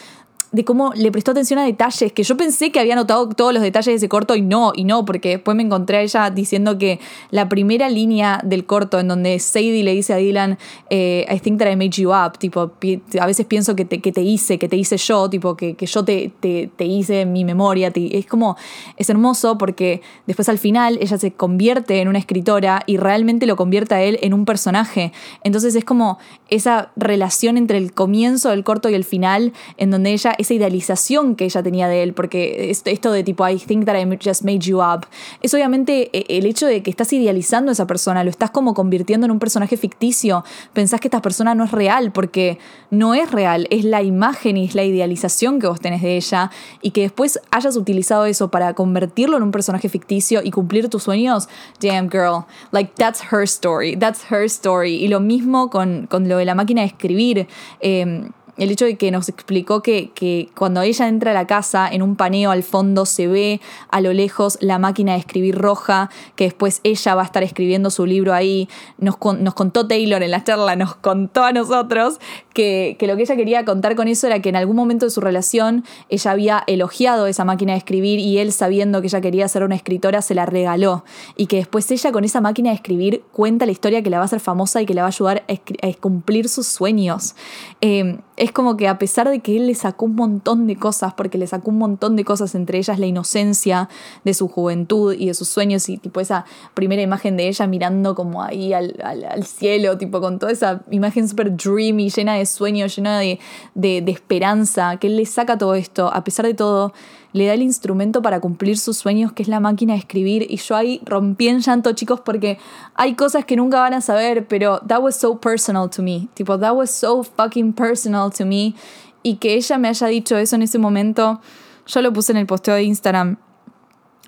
de cómo le prestó atención a detalles, que yo pensé que había notado todos los detalles de ese corto y no, y no, porque después me encontré a ella diciendo que la primera línea del corto en donde Sadie le dice a Dylan, eh, I think that I made you up, tipo, a veces pienso que te, que te hice, que te hice yo, tipo, que, que yo te, te, te hice mi memoria, es como, es hermoso porque después al final ella se convierte en una escritora y realmente lo convierte a él en un personaje, entonces es como esa relación entre el comienzo del corto y el final, en donde ella esa idealización que ella tenía de él, porque es- esto de tipo, I think that I just made you up, es obviamente eh, el hecho de que estás idealizando a esa persona, lo estás como convirtiendo en un personaje ficticio, pensás que esta persona no es real, porque no es real, es la imagen y es la idealización que vos tenés de ella, y que después hayas utilizado eso para convertirlo en un personaje ficticio y cumplir tus sueños, damn girl, like that's her story, that's her story. Y lo mismo con, con lo de la máquina de escribir. eh, el hecho de que nos explicó que, que cuando ella entra a la casa, en un paneo al fondo se ve a lo lejos la máquina de escribir roja, que después ella va a estar escribiendo su libro ahí. Nos, nos contó Taylor en la charla, nos contó a nosotros que, lo que ella quería contar con eso era que en algún momento de su relación ella había elogiado esa máquina de escribir y él, sabiendo que ella quería ser una escritora, se la regaló. Y que después ella con esa máquina de escribir cuenta la historia que la va a hacer famosa y que la va a ayudar a, cumplir sus sueños. Eh, es como que a pesar de que él le sacó un montón de cosas, porque le sacó un montón de cosas, entre ellas la inocencia de su juventud y de sus sueños, y tipo esa primera imagen de ella mirando como ahí al, al- al cielo, tipo con toda esa imagen súper dreamy, llena de sueños, llena de, de- de esperanza, que él le saca todo esto, a pesar de todo, le da el instrumento para cumplir sus sueños, que es la máquina de escribir. Y yo ahí rompí en llanto, chicos, porque hay cosas que nunca van a saber, pero that was so personal to me. Tipo, that was so fucking personal to me. Y que ella me haya dicho eso en ese momento, yo lo puse en el posteo de Instagram.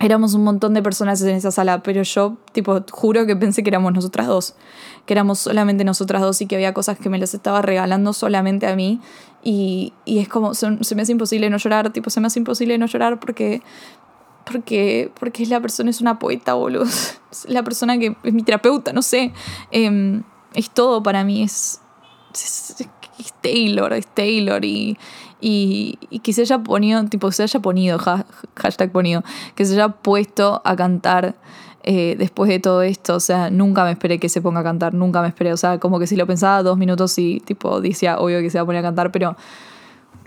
Éramos un montón de personas en esa sala, pero yo, tipo, juro que pensé que éramos nosotras dos. Que éramos solamente nosotras dos y que había cosas que me las estaba regalando solamente a mí. Y, y es como, se, se me hace imposible no llorar, tipo, se me hace imposible no llorar porque. Porque, porque la persona, es una poeta, boludo. [LAUGHS] Es la persona que es mi terapeuta, no sé. Em, es todo para mí, es, es, es Taylor, es Taylor y, y, y que se haya ponido, tipo, se haya ponido, ha- hashtag ponido, que se haya puesto a cantar eh, después de todo esto, o sea, nunca me esperé que se ponga a cantar, nunca me esperé, o sea, como que si lo pensaba dos minutos y tipo decía, obvio que se va a poner a cantar, pero,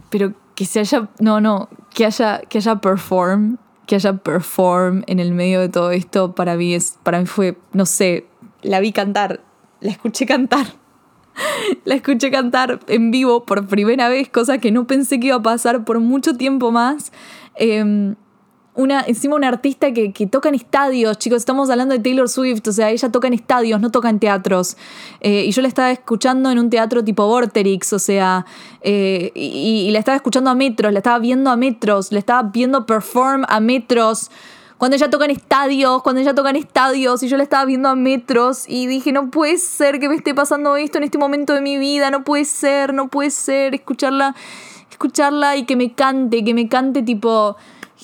pero que se haya, no, no, que haya, que haya perform, que haya perform en el medio de todo esto, para mí es, para mí fue, no sé, la vi cantar, la escuché cantar. [LAUGHS] La escuché cantar en vivo por primera vez, cosa que no pensé que iba a pasar por mucho tiempo más. Eh, una, encima una artista que, que toca en estadios, chicos, estamos hablando de Taylor Swift, o sea, ella toca en estadios, no toca en teatros. Eh, y yo la estaba escuchando en un teatro tipo Vorterix, o sea, eh, y, y la estaba escuchando a metros, la estaba viendo a metros, la estaba viendo perform a metros. Cuando ella toca en estadios, cuando ella toca en estadios y yo la estaba viendo a metros y dije, no puede ser que me esté pasando esto en este momento de mi vida, no puede ser, no puede ser, escucharla, escucharla y que me cante, que me cante tipo,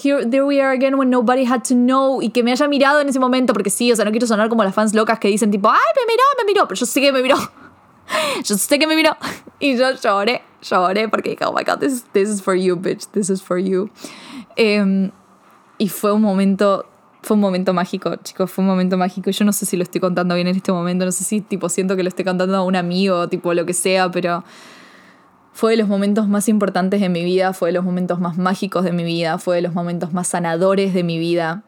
Here, there we are again when nobody had to know y que me haya mirado en ese momento, porque sí, o sea, no quiero sonar como las fans locas que dicen tipo, ay, me miró, me miró, pero yo sé que me miró. [LAUGHS] Yo sé que me miró. [LAUGHS] Y yo lloré, lloré porque dije, oh my god, this, this is for you, bitch, this is for you. Em, y fue un momento, fue un momento mágico, chicos, fue un momento mágico. Yo no sé si lo estoy contando bien en este momento, no sé si tipo siento que lo estoy contando a un amigo, tipo lo que sea, pero fue de los momentos más importantes de mi vida, fue de los momentos más mágicos de mi vida, fue de los momentos más sanadores de mi vida.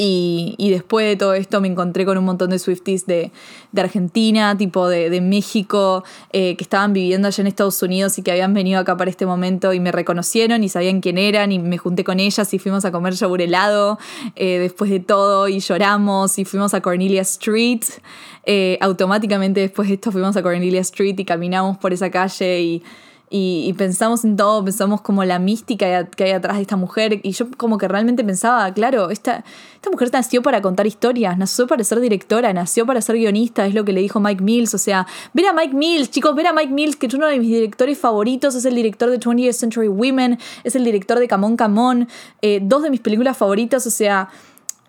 Y, y después de todo esto me encontré con un montón de Swifties de, de Argentina, tipo de, de México, eh, que estaban viviendo allá en Estados Unidos y que habían venido acá para este momento y me reconocieron y sabían quién eran y me junté con ellas y fuimos a comer yogur helado eh, después de todo y lloramos y fuimos a Cornelia Street. Eh, automáticamente después de esto fuimos a Cornelia Street y caminamos por esa calle y, y, pensamos en todo, pensamos como la mística que hay atrás de esta mujer y yo como que realmente pensaba, claro, esta, esta mujer nació para contar historias, nació para ser directora, nació para ser guionista, es lo que le dijo Mike Mills, o sea, ver a Mike Mills, chicos, ver a Mike Mills, que es uno de mis directores favoritos, es el director de 20th Century Women, es el director de Camón Camón, eh, dos de mis películas favoritas, o sea...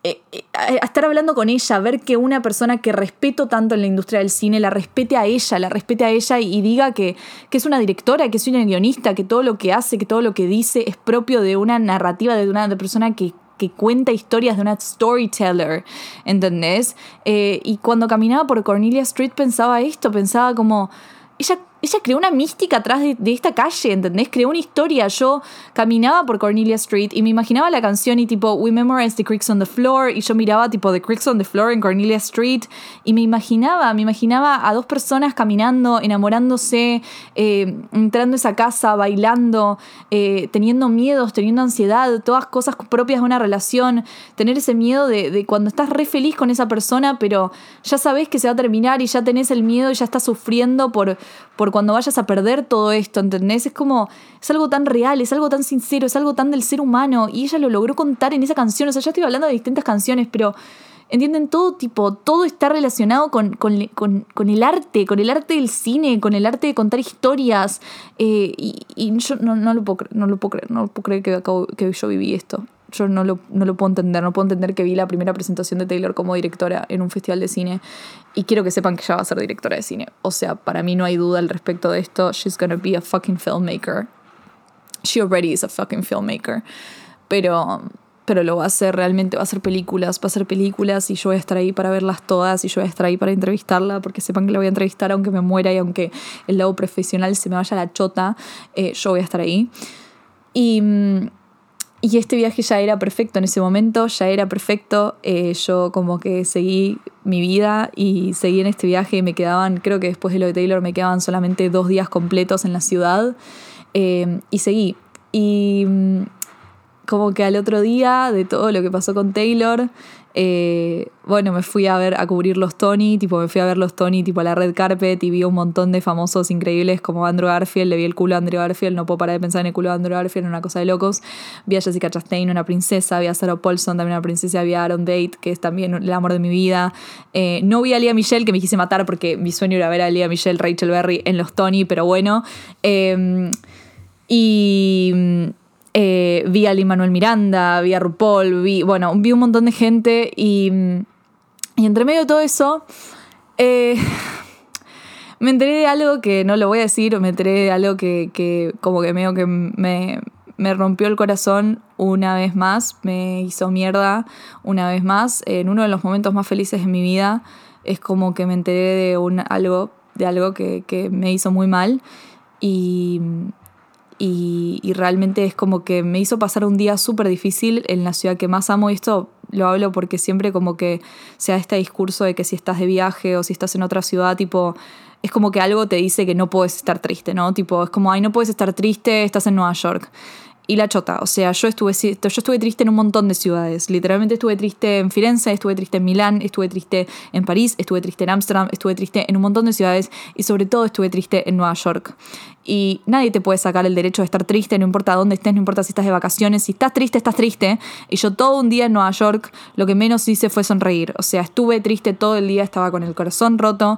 Eh, eh, estar hablando con ella, ver que una persona que respeto tanto en la industria del cine la respete a ella, la respete a ella y, y diga que, que, es una directora, que es una guionista, que todo lo que hace, que todo lo que dice es propio de una narrativa, de una persona que, que cuenta historias, de una storyteller, ¿entendés? Eh, y cuando caminaba por Cornelia Street pensaba esto, pensaba como, ella ella creó una mística atrás de, esta calle, ¿entendés? Creó una historia. Yo caminaba por Cornelia Street y me imaginaba la canción y tipo, We Memorize the Creeks on the Floor. Y yo miraba tipo The Creeks on the Floor en Cornelia Street. Y me imaginaba, me imaginaba a dos personas caminando, enamorándose, eh, entrando a esa casa, bailando, eh, teniendo miedos, teniendo ansiedad, todas cosas propias de una relación. Tener ese miedo de, de cuando estás re feliz con esa persona, pero ya sabes que se va a terminar y ya tenés el miedo y ya estás sufriendo por, por cuando vayas a perder todo esto, ¿entendés? Es como, es algo tan real, es algo tan sincero, es algo tan del ser humano y ella lo logró contar en esa canción, o sea, ya estoy hablando de distintas canciones, pero... ¿Entienden? Todo tipo, todo está relacionado con, con, el arte, con el arte del cine, con el arte de contar historias. Eh, y, yo no, lo puedo creer, no lo puedo creer, no puedo creer que yo viví esto. Yo no lo, no lo puedo entender, no puedo entender que vi la primera presentación de Taylor como directora en un festival de cine y quiero que sepan que ella va a ser directora de cine. O sea, para mí no hay duda al respecto de esto. She's gonna be a fucking filmmaker. She already is a fucking filmmaker. Pero, pero lo va a hacer realmente, va a hacer películas, va a hacer películas y yo voy a estar ahí para verlas todas y yo voy a estar ahí para entrevistarla porque sepan que la voy a entrevistar aunque me muera y aunque el lado profesional se me vaya a la chota, eh, yo voy a estar ahí. Y y este viaje ya era perfecto en ese momento, ya era perfecto. Eh, yo como que seguí mi vida y seguí en este viaje y me quedaban, creo que después de lo de Taylor me quedaban solamente dos días completos en la ciudad. Eh, y seguí. Y mm, como que al otro día de todo lo que pasó con Taylor, eh, bueno, me fui a ver, a cubrir los Tony, tipo, me fui a ver los Tony, tipo, a la red carpet y vi un montón de famosos increíbles como Andrew Garfield, le vi el culo a Andrew Garfield, no puedo parar de pensar en el culo de Andrew Garfield, una cosa de locos. Vi a Jessica Chastain, una princesa, vi a Sarah Paulson, también una princesa, vi a Aaron Date, que es también el amor de mi vida. Eh, no vi a Lea Michelle, que me quise matar porque mi sueño era ver a Lea Michelle, Rachel Berry en los Tony, pero bueno. Eh, y eh, vi a Lin Manuel Miranda, vi a RuPaul, vi, bueno, vi un montón de gente y, y entre medio de todo eso, eh, [LAUGHS] me enteré de algo que no lo voy a decir, me enteré de algo que, que como que que me, me rompió el corazón una vez más, me hizo mierda una vez más, en uno de los momentos más felices de mi vida, es como que me enteré de un, algo, de algo que, que me hizo muy mal y y, y, realmente es como que me hizo pasar un día súper difícil en la ciudad que más amo y esto lo hablo porque siempre como que se este discurso de que si estás de viaje o si estás en otra ciudad, tipo, es como que algo te dice que no puedes estar triste, ¿no? Tipo, es como, ay, no puedes estar triste, estás en Nueva York y la chota. O sea, yo estuve, yo estuve triste en un montón de ciudades. Literalmente estuve triste en Firenze, estuve triste en Milán, estuve triste en París, estuve triste en Ámsterdam, estuve triste en un montón de ciudades y sobre todo estuve triste en Nueva York. Y nadie te puede sacar el derecho de estar triste, no importa dónde estés, no importa si estás de vacaciones. Si estás triste, estás triste. Y yo todo un día en Nueva York lo que menos hice fue sonreír. O sea, estuve triste todo el día, estaba con el corazón roto.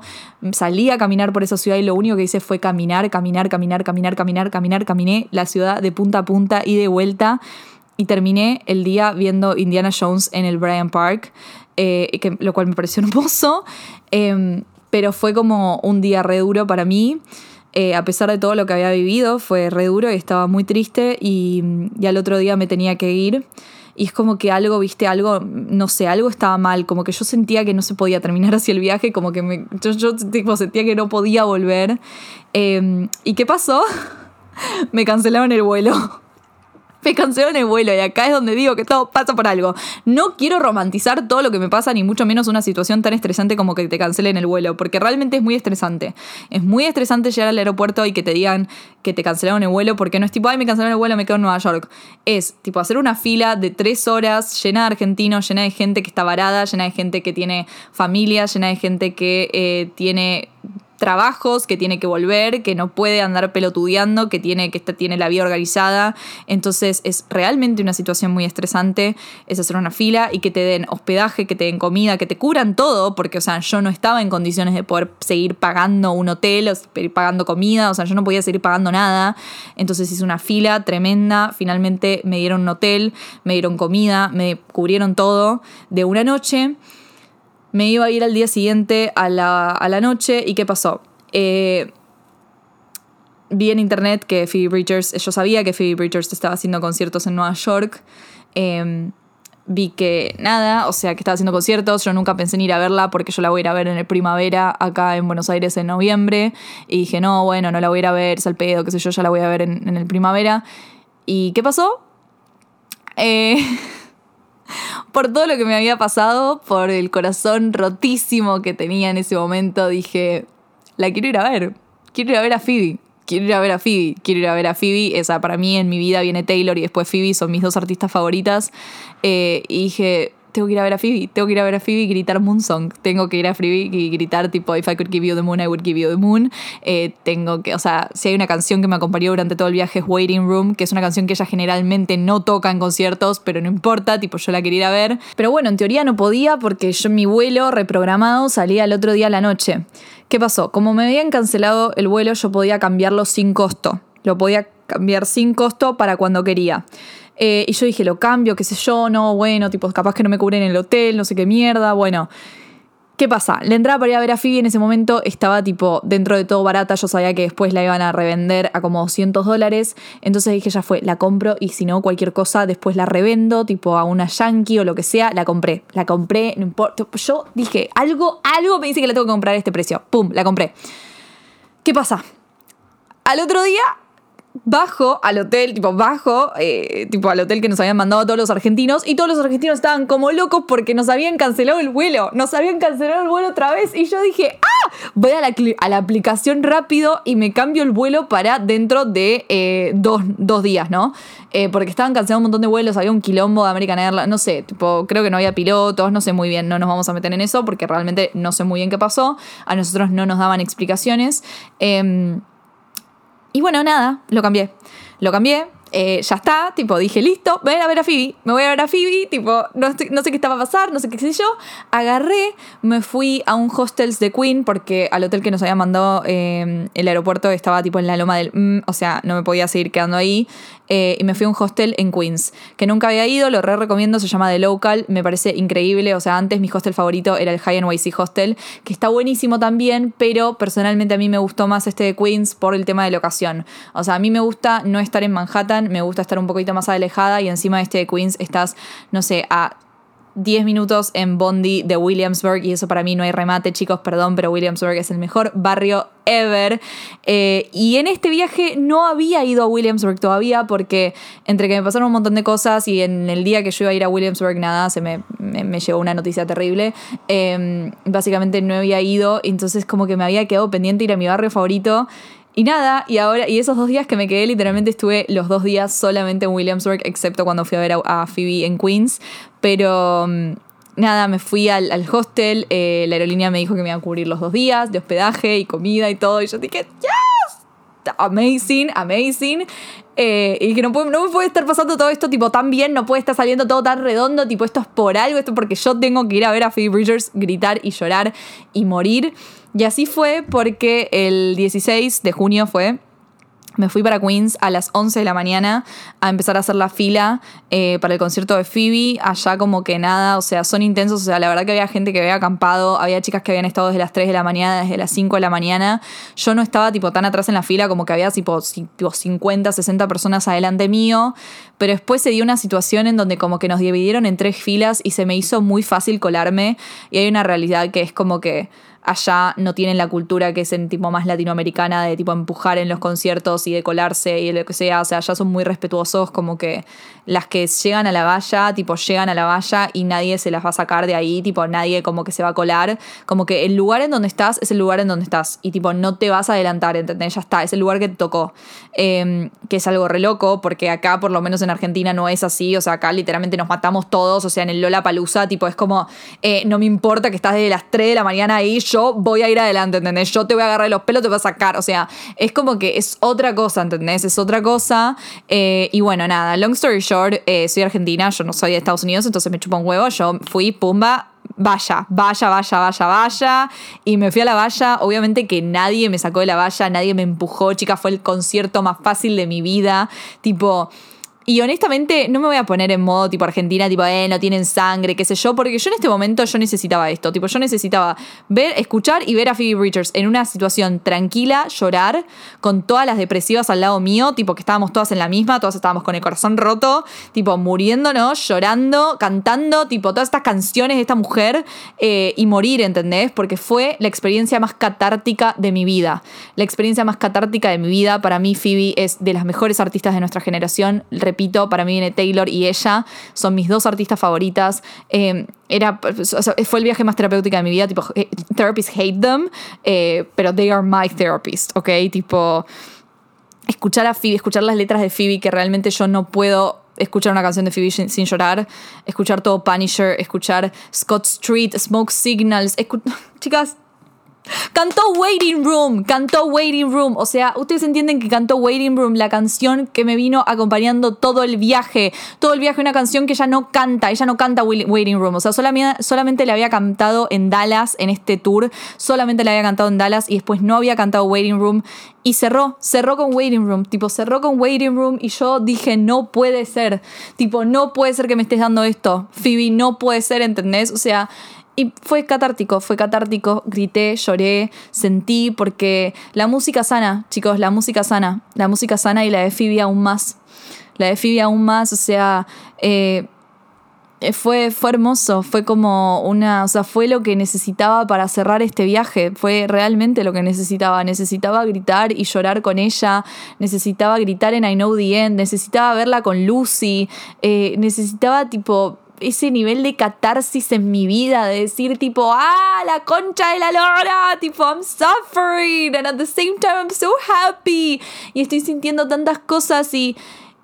Salí a caminar por esa ciudad y lo único que hice fue caminar, caminar, caminar, caminar, caminar, caminar. Caminé la ciudad de punta a punta y de vuelta. Y terminé el día viendo Indiana Jones en el Bryant Park, eh, que, lo cual me pareció hermoso. Eh, pero fue como un día re duro para mí. Eh, a pesar de todo lo que había vivido, fue re duro y estaba muy triste y, y, al otro día me tenía que ir. Y es como que algo, viste, algo, no sé, algo estaba mal, como que yo sentía que no se podía terminar [LAUGHS] así el viaje, como que me, yo, yo sentía que no podía volver. Eh, ¿Y qué pasó? [LAUGHS] me cancelaron el vuelo [LAUGHS] me cancelaron el vuelo y acá es donde digo que todo pasa por algo. No quiero romantizar todo lo que me pasa, ni mucho menos una situación tan estresante como que te cancelen el vuelo, porque realmente es muy estresante. Es muy estresante llegar al aeropuerto y que te digan que te cancelaron el vuelo, porque no es tipo, ay, me cancelaron el vuelo, me quedo en Nueva York. Es tipo hacer una fila de tres horas llena de argentinos, llena de gente que está varada, llena de gente que tiene familia, llena de gente que eh, tiene trabajos, que tiene que volver, que no puede andar pelotudeando, que tiene, que tiene la vida organizada. Entonces es realmente una situación muy estresante, es hacer una fila y que te den hospedaje, que te den comida, que te curan todo, porque, o sea, yo no estaba en condiciones de poder seguir pagando un hotel o seguir pagando comida, o sea, yo no podía seguir pagando nada. Entonces hice una fila tremenda, finalmente me dieron un hotel, me dieron comida, me cubrieron todo de una noche me iba a ir al día siguiente a la, a la noche y ¿qué pasó? Eh, vi en internet que Phoebe Bridgers, yo sabía que Phoebe Bridgers estaba haciendo conciertos en Nueva York, eh, vi que nada, o sea, que estaba haciendo conciertos, yo nunca pensé en ir a verla porque yo la voy a ir a ver en el primavera acá en Buenos Aires en noviembre y dije, no, bueno, no la voy a ir a ver, es al pedo, qué sé yo, ya la voy a ver en, en el primavera. ¿Y qué pasó? Eh, [LAUGHS] por todo lo que me había pasado, por el corazón rotísimo que tenía en ese momento, dije, la quiero ir a ver, quiero ir a ver a Phoebe. Quiero ir a ver a Phoebe, quiero ir a ver a Phoebe. Esa para mí en mi vida viene Taylor y después Phoebe, son mis dos artistas favoritas. Eh, y dije, tengo que ir a ver a Phoebe, tengo que ir a ver a Phoebe y gritar Moon Song. Tengo que ir a Phoebe y gritar tipo If I could give you the moon, I would give you the moon. Eh, tengo que, o sea, si hay una canción que me acompañó durante todo el viaje es Waiting Room, que es una canción que ella generalmente no toca en conciertos, pero no importa, tipo yo la quería ir a ver. Pero bueno, en teoría no podía porque yo mi vuelo reprogramado salía el otro día a la noche. ¿Qué pasó? Como me habían cancelado el vuelo, yo podía cambiarlo sin costo. Lo podía cambiar sin costo para cuando quería. Eh, y yo dije, lo cambio, qué sé yo, no, bueno, tipo, capaz que no me cubren el hotel, no sé qué mierda, bueno. ¿Qué pasa? La entrada para ir a ver a Phoebe en ese momento estaba tipo dentro de todo barata. Yo sabía que después la iban a revender a como 200 dólares. Entonces dije, ya fue, la compro y si no, cualquier cosa, después la revendo, tipo a una yankee o lo que sea. La compré. La compré, no importa. Yo dije, algo, algo me dice que la tengo que comprar a este precio. ¡Pum! La compré. ¿Qué pasa? Al otro día bajo al hotel, tipo bajo, eh, tipo al hotel que nos habían mandado todos los argentinos y todos los argentinos estaban como locos porque nos habían cancelado el vuelo, nos habían cancelado el vuelo otra vez y yo dije, ah, voy a la, a la aplicación rápido y me cambio el vuelo para dentro de eh, dos, dos, días, ¿no? Eh, porque estaban cancelando un montón de vuelos, había un quilombo de American Airlines, no sé, tipo, creo que no había pilotos, no sé muy bien, no nos vamos a meter en eso porque realmente no sé muy bien qué pasó, a nosotros no nos daban explicaciones. Eh, y bueno, nada, lo cambié. Lo cambié, eh, ya está, tipo, dije, listo, voy a ver a Phoebe, me voy a ver a Phoebe, tipo, no, no sé qué estaba a pasar, no sé qué sé yo. Agarré, me fui a un hostels de Queen, porque al hotel que nos había mandado eh, el aeropuerto estaba tipo en la loma del... Mm, o sea, no me podía seguir quedando ahí. Eh, y me fui a un hostel en Queens, que nunca había ido, lo re recomiendo, se llama The Local, me parece increíble, o sea, antes mi hostel favorito era el High NYC Hostel, que está buenísimo también, pero personalmente a mí me gustó más este de Queens por el tema de locación. O sea, a mí me gusta no estar en Manhattan, me gusta estar un poquito más alejada y encima de este de Queens estás, no sé, a 10 minutos en Bondi de Williamsburg y eso para mí no hay remate, chicos, perdón, pero Williamsburg es el mejor barrio ever. Eh, y en este viaje no había ido a Williamsburg todavía porque entre que me pasaron un montón de cosas y en el día que yo iba a ir a Williamsburg nada, se me, me, llegó una noticia terrible. Eh, básicamente no había ido, entonces como que me había quedado pendiente ir a mi barrio favorito. Y nada, y ahora, y esos dos días que me quedé, literalmente estuve los dos días solamente en Williamsburg, excepto cuando fui a ver a, a Phoebe en Queens. Pero um, nada, me fui al, al hostel, eh, la aerolínea me dijo que me iba a cubrir los dos días de hospedaje y comida y todo. Y yo dije, yes, amazing, amazing. Eh, y que no, puede, no me puede estar pasando todo esto tipo tan bien, no puede estar saliendo todo tan redondo, tipo esto es por algo, esto porque yo tengo que ir a ver a Phoebe Bridgers gritar y llorar y morir. Y así fue porque el 16 de junio fue me fui para Queens a las 11 de la mañana a empezar a hacer la fila eh, para el concierto de Phoebe. Allá como que nada, o sea, son intensos. O sea, la verdad que había gente que había acampado, había chicas que habían estado desde las 3 de la mañana, desde las 5 de la mañana. Yo no estaba tipo tan atrás en la fila como que había tipo, tipo 50, 60 personas adelante mío. Pero después se dio una situación en donde como que nos dividieron en tres filas y se me hizo muy fácil colarme. Y hay una realidad que es como que allá no tienen la cultura que es en tipo más latinoamericana de tipo empujar en los conciertos y de colarse y lo que sea, o sea, allá son muy respetuosos como que las que llegan a la valla, tipo llegan a la valla y nadie se las va a sacar de ahí, tipo nadie como que se va a colar, como que el lugar en donde estás es el lugar en donde estás y tipo no te vas a adelantar, ¿entendés? Ya está, es el lugar que te tocó, eh, que es algo re loco porque acá por lo menos en Argentina no es así, o sea, acá literalmente nos matamos todos, o sea, en el Lola Palusa, tipo es como, eh, no me importa que estás desde las 3 de la mañana ahí, yo voy a ir adelante, ¿entendés? Yo te voy a agarrar los pelos, te voy a sacar, o sea, es como que es otra cosa, ¿entendés? Es otra cosa. Eh, y bueno, nada, long story short, eh, soy argentina, yo no soy de Estados Unidos, entonces me chupa un huevo, yo fui, pumba, vaya, vaya, vaya, vaya, vaya. Y me fui a la valla. Obviamente que nadie me sacó de la valla, nadie me empujó. Chica, fue el concierto más fácil de mi vida. Tipo, y honestamente no me voy a poner en modo tipo Argentina, tipo, eh, no tienen sangre, qué sé yo, porque yo en este momento yo necesitaba esto, tipo, yo necesitaba ver, escuchar y ver a Phoebe Bridgers en una situación tranquila, llorar, con todas las depresivas al lado mío, tipo que estábamos todas en la misma, todas estábamos con el corazón roto, tipo muriéndonos, llorando, cantando, tipo todas estas canciones de esta mujer eh, y morir, ¿entendés? Porque fue la experiencia más catártica de mi vida. La experiencia más catártica de mi vida, para mí Phoebe es de las mejores artistas de nuestra generación repito, para mí viene Taylor y ella, son mis dos artistas favoritas. Eh, era, fue el viaje más terapéutico de mi vida, tipo, eh, therapists hate them, eh, pero they are my therapist, ¿ok? Tipo, escuchar a Phoebe, escuchar las letras de Phoebe, que realmente yo no puedo escuchar una canción de Phoebe sin, llorar, escuchar todo Punisher, escuchar Scott Street, Smoke Signals, [LAUGHS] chicas, Cantó Waiting Room, cantó Waiting Room. O sea, ustedes entienden que cantó Waiting Room, la canción que me vino acompañando todo el viaje. Todo el viaje, una canción que ella no canta, ella no canta Wai- Waiting Room. O sea, solamente, solamente le había cantado en Dallas, en este tour. Solamente le había cantado en Dallas y después no había cantado Waiting Room. Y cerró, cerró con Waiting Room. Tipo, cerró con Waiting Room y yo dije, no puede ser. Tipo, no puede ser que me estés dando esto. Phoebe, no puede ser, ¿entendés? O sea, y fue catártico, fue catártico, grité, lloré, sentí, porque la música sana, chicos, la música sana, la música sana y la de Phoebe aún más, la de Phoebe aún más, o sea, eh, fue, fue hermoso, fue como una, o sea, fue lo que necesitaba para cerrar este viaje, fue realmente lo que necesitaba, necesitaba gritar y llorar con ella, necesitaba gritar en I Know the End, necesitaba verla con Lucy, eh, necesitaba tipo ese nivel de catarsis en mi vida, de decir tipo, ah, la concha de la lora, tipo, I'm suffering, and at the same time I'm so happy, y estoy sintiendo tantas cosas y...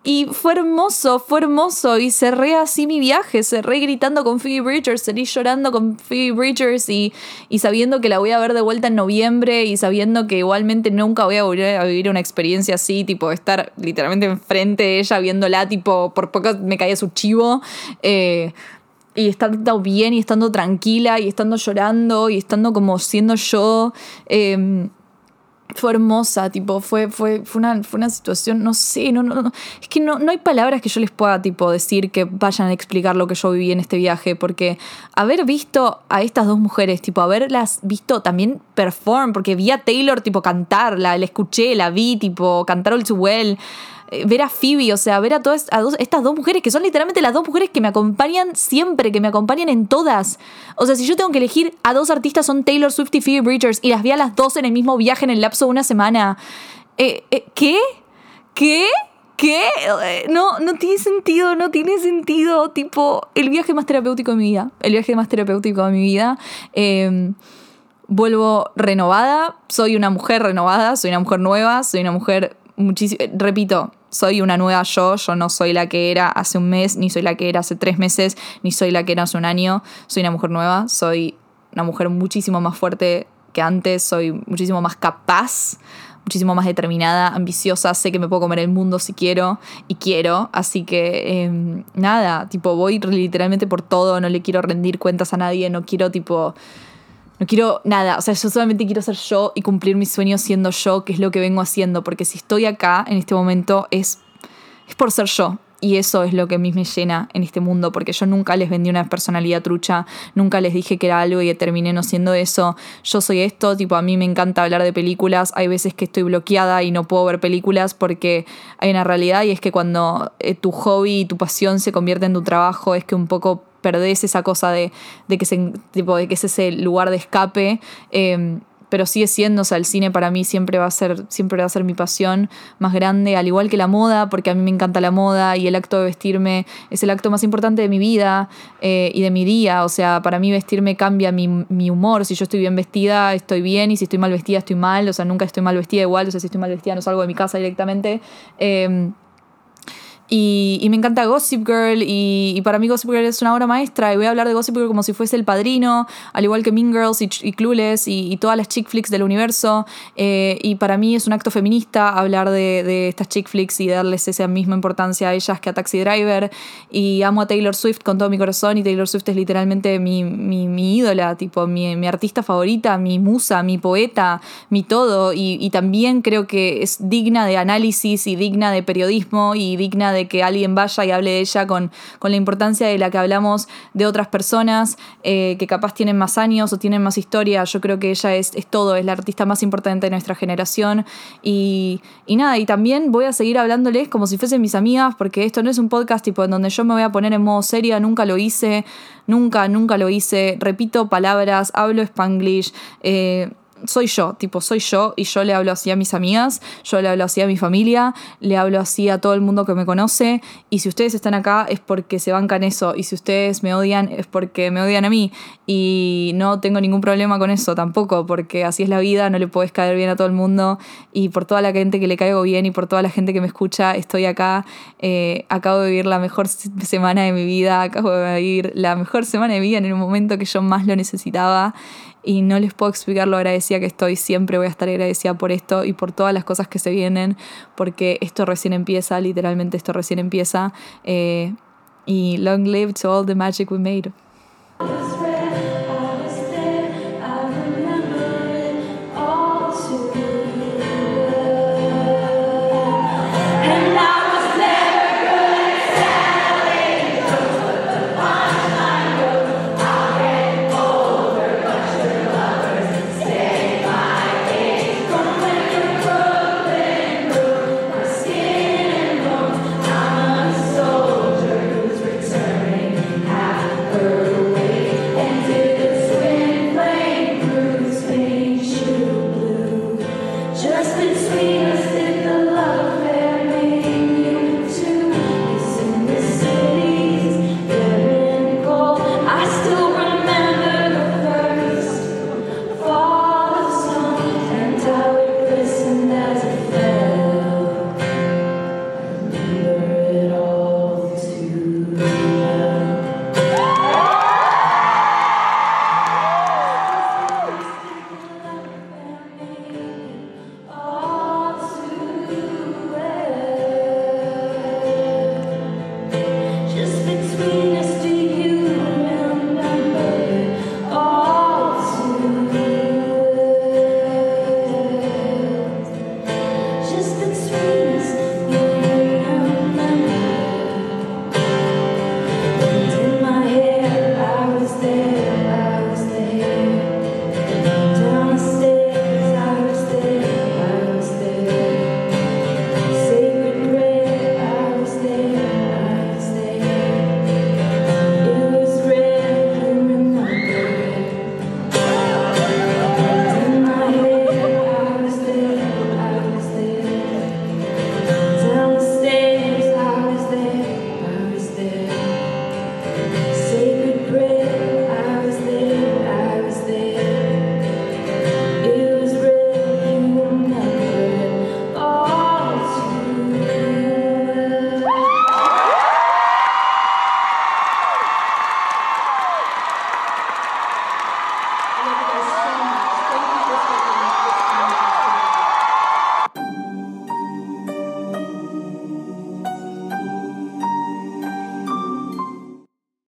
Y fue hermoso, fue hermoso. Y cerré así mi viaje, cerré gritando con Phoebe Bridgers, salí llorando con Phoebe Bridgers y, y sabiendo que la voy a ver de vuelta en noviembre y sabiendo que igualmente nunca voy a volver a vivir una experiencia así, tipo estar literalmente enfrente de ella viéndola, tipo por poco me caía su chivo. Eh, y estando bien y estando tranquila y estando llorando y estando como siendo yo. eh, fue hermosa, tipo, fue, fue, fue, una, fue una situación, no sé, no, no, no. Es que no, no hay palabras que yo les pueda, tipo, decir que vayan a explicar lo que yo viví en este viaje, porque haber visto a estas dos mujeres, tipo, haberlas visto también perform, porque vi a Taylor, tipo, cantar, la, escuché, la vi, tipo, cantar All Too Well, ver a Phoebe, o sea, ver a todas a dos, estas dos mujeres que son literalmente las dos mujeres que me acompañan siempre, que me acompañan en todas. O sea, si yo tengo que elegir a dos artistas son Taylor Swift y Phoebe Bridgers y las vi a las dos en el mismo viaje en el lapso de una semana. Eh, eh, ¿Qué? ¿Qué? ¿Qué? Eh, No, no tiene sentido, no tiene sentido. Tipo, el viaje más terapéutico de mi vida. El viaje más terapéutico de mi vida. Eh, vuelvo renovada, soy una mujer renovada, soy una mujer nueva, soy una mujer muchísimo, repito, soy una nueva yo, yo no soy la que era hace un mes, ni soy la que era hace tres meses, ni soy la que era hace un año, soy una mujer nueva, soy una mujer muchísimo más fuerte que antes, soy muchísimo más capaz, muchísimo más determinada, ambiciosa, sé que me puedo comer el mundo si quiero y quiero, así que eh, nada, tipo voy literalmente por todo, no le quiero rendir cuentas a nadie, no quiero tipo... No quiero nada, o sea, yo solamente quiero ser yo y cumplir mis sueños siendo yo, que es lo que vengo haciendo, porque si estoy acá en este momento es, es por ser yo. Y eso es lo que a mí me llena en este mundo, porque yo nunca les vendí una personalidad trucha, nunca les dije que era algo y terminé no siendo eso. Yo soy esto, tipo, a mí me encanta hablar de películas, hay veces que estoy bloqueada y no puedo ver películas porque hay una realidad y es que cuando eh, tu hobby y tu pasión se convierte en tu trabajo, es que un poco perdés esa cosa de, de que, se, tipo, de que es ese lugar de escape. eh, pero sigue siendo, o sea, el cine para mí siempre va a ser, siempre va a ser mi pasión más grande, al igual que la moda, porque a mí me encanta la moda y el acto de vestirme es el acto más importante de mi vida eh, y de mi día. O sea, para mí vestirme cambia mi, mi humor. Si yo estoy bien vestida, estoy bien, y si estoy mal vestida, estoy mal. O sea, nunca estoy mal vestida igual. O sea, si estoy mal vestida, no salgo de mi casa directamente. Eh, y, y me encanta Gossip Girl y, para mí Gossip Girl es una obra maestra y voy a hablar de Gossip Girl como si fuese el padrino, al igual que Mean Girls y, y Clueless y, y todas las chick flicks del universo. Eh, y para mí es un acto feminista hablar de, de estas chick flicks y darles esa misma importancia a ellas que a Taxi Driver. Y amo a Taylor Swift con todo mi corazón y Taylor Swift es literalmente mi, mi, mi ídola, tipo mi, mi artista favorita, mi musa, mi poeta, mi todo. Y, y también creo que es digna de análisis y digna de periodismo y digna de de que alguien vaya y hable de ella con, con la importancia de la que hablamos de otras personas eh, que capaz tienen más años o tienen más historia. Yo creo que ella es, es todo, es la artista más importante de nuestra generación. Y, y nada, y también voy a seguir hablándoles como si fuesen mis amigas, porque esto no es un podcast tipo en donde yo me voy a poner en modo seria, nunca lo hice, nunca, nunca lo hice. Repito palabras, hablo spanglish. Eh, soy yo, tipo, soy yo y yo le hablo así a mis amigas, yo le hablo así a mi familia, le hablo así a todo el mundo que me conoce y si ustedes están acá es porque se bancan eso y si ustedes me odian es porque me odian a mí y no tengo ningún problema con eso tampoco porque así es la vida, no le puedes caer bien a todo el mundo y por toda la gente que le caigo bien y por toda la gente que me escucha estoy acá, eh, acabo de vivir la mejor semana de mi vida, acabo de vivir la mejor semana de mi vida en el momento que yo más lo necesitaba y no les puedo explicar lo agradecida que estoy. Siempre voy a estar agradecida por esto y por todas las cosas que se vienen, porque esto recién empieza, literalmente esto recién empieza. Eh, y long live to all the magic we made.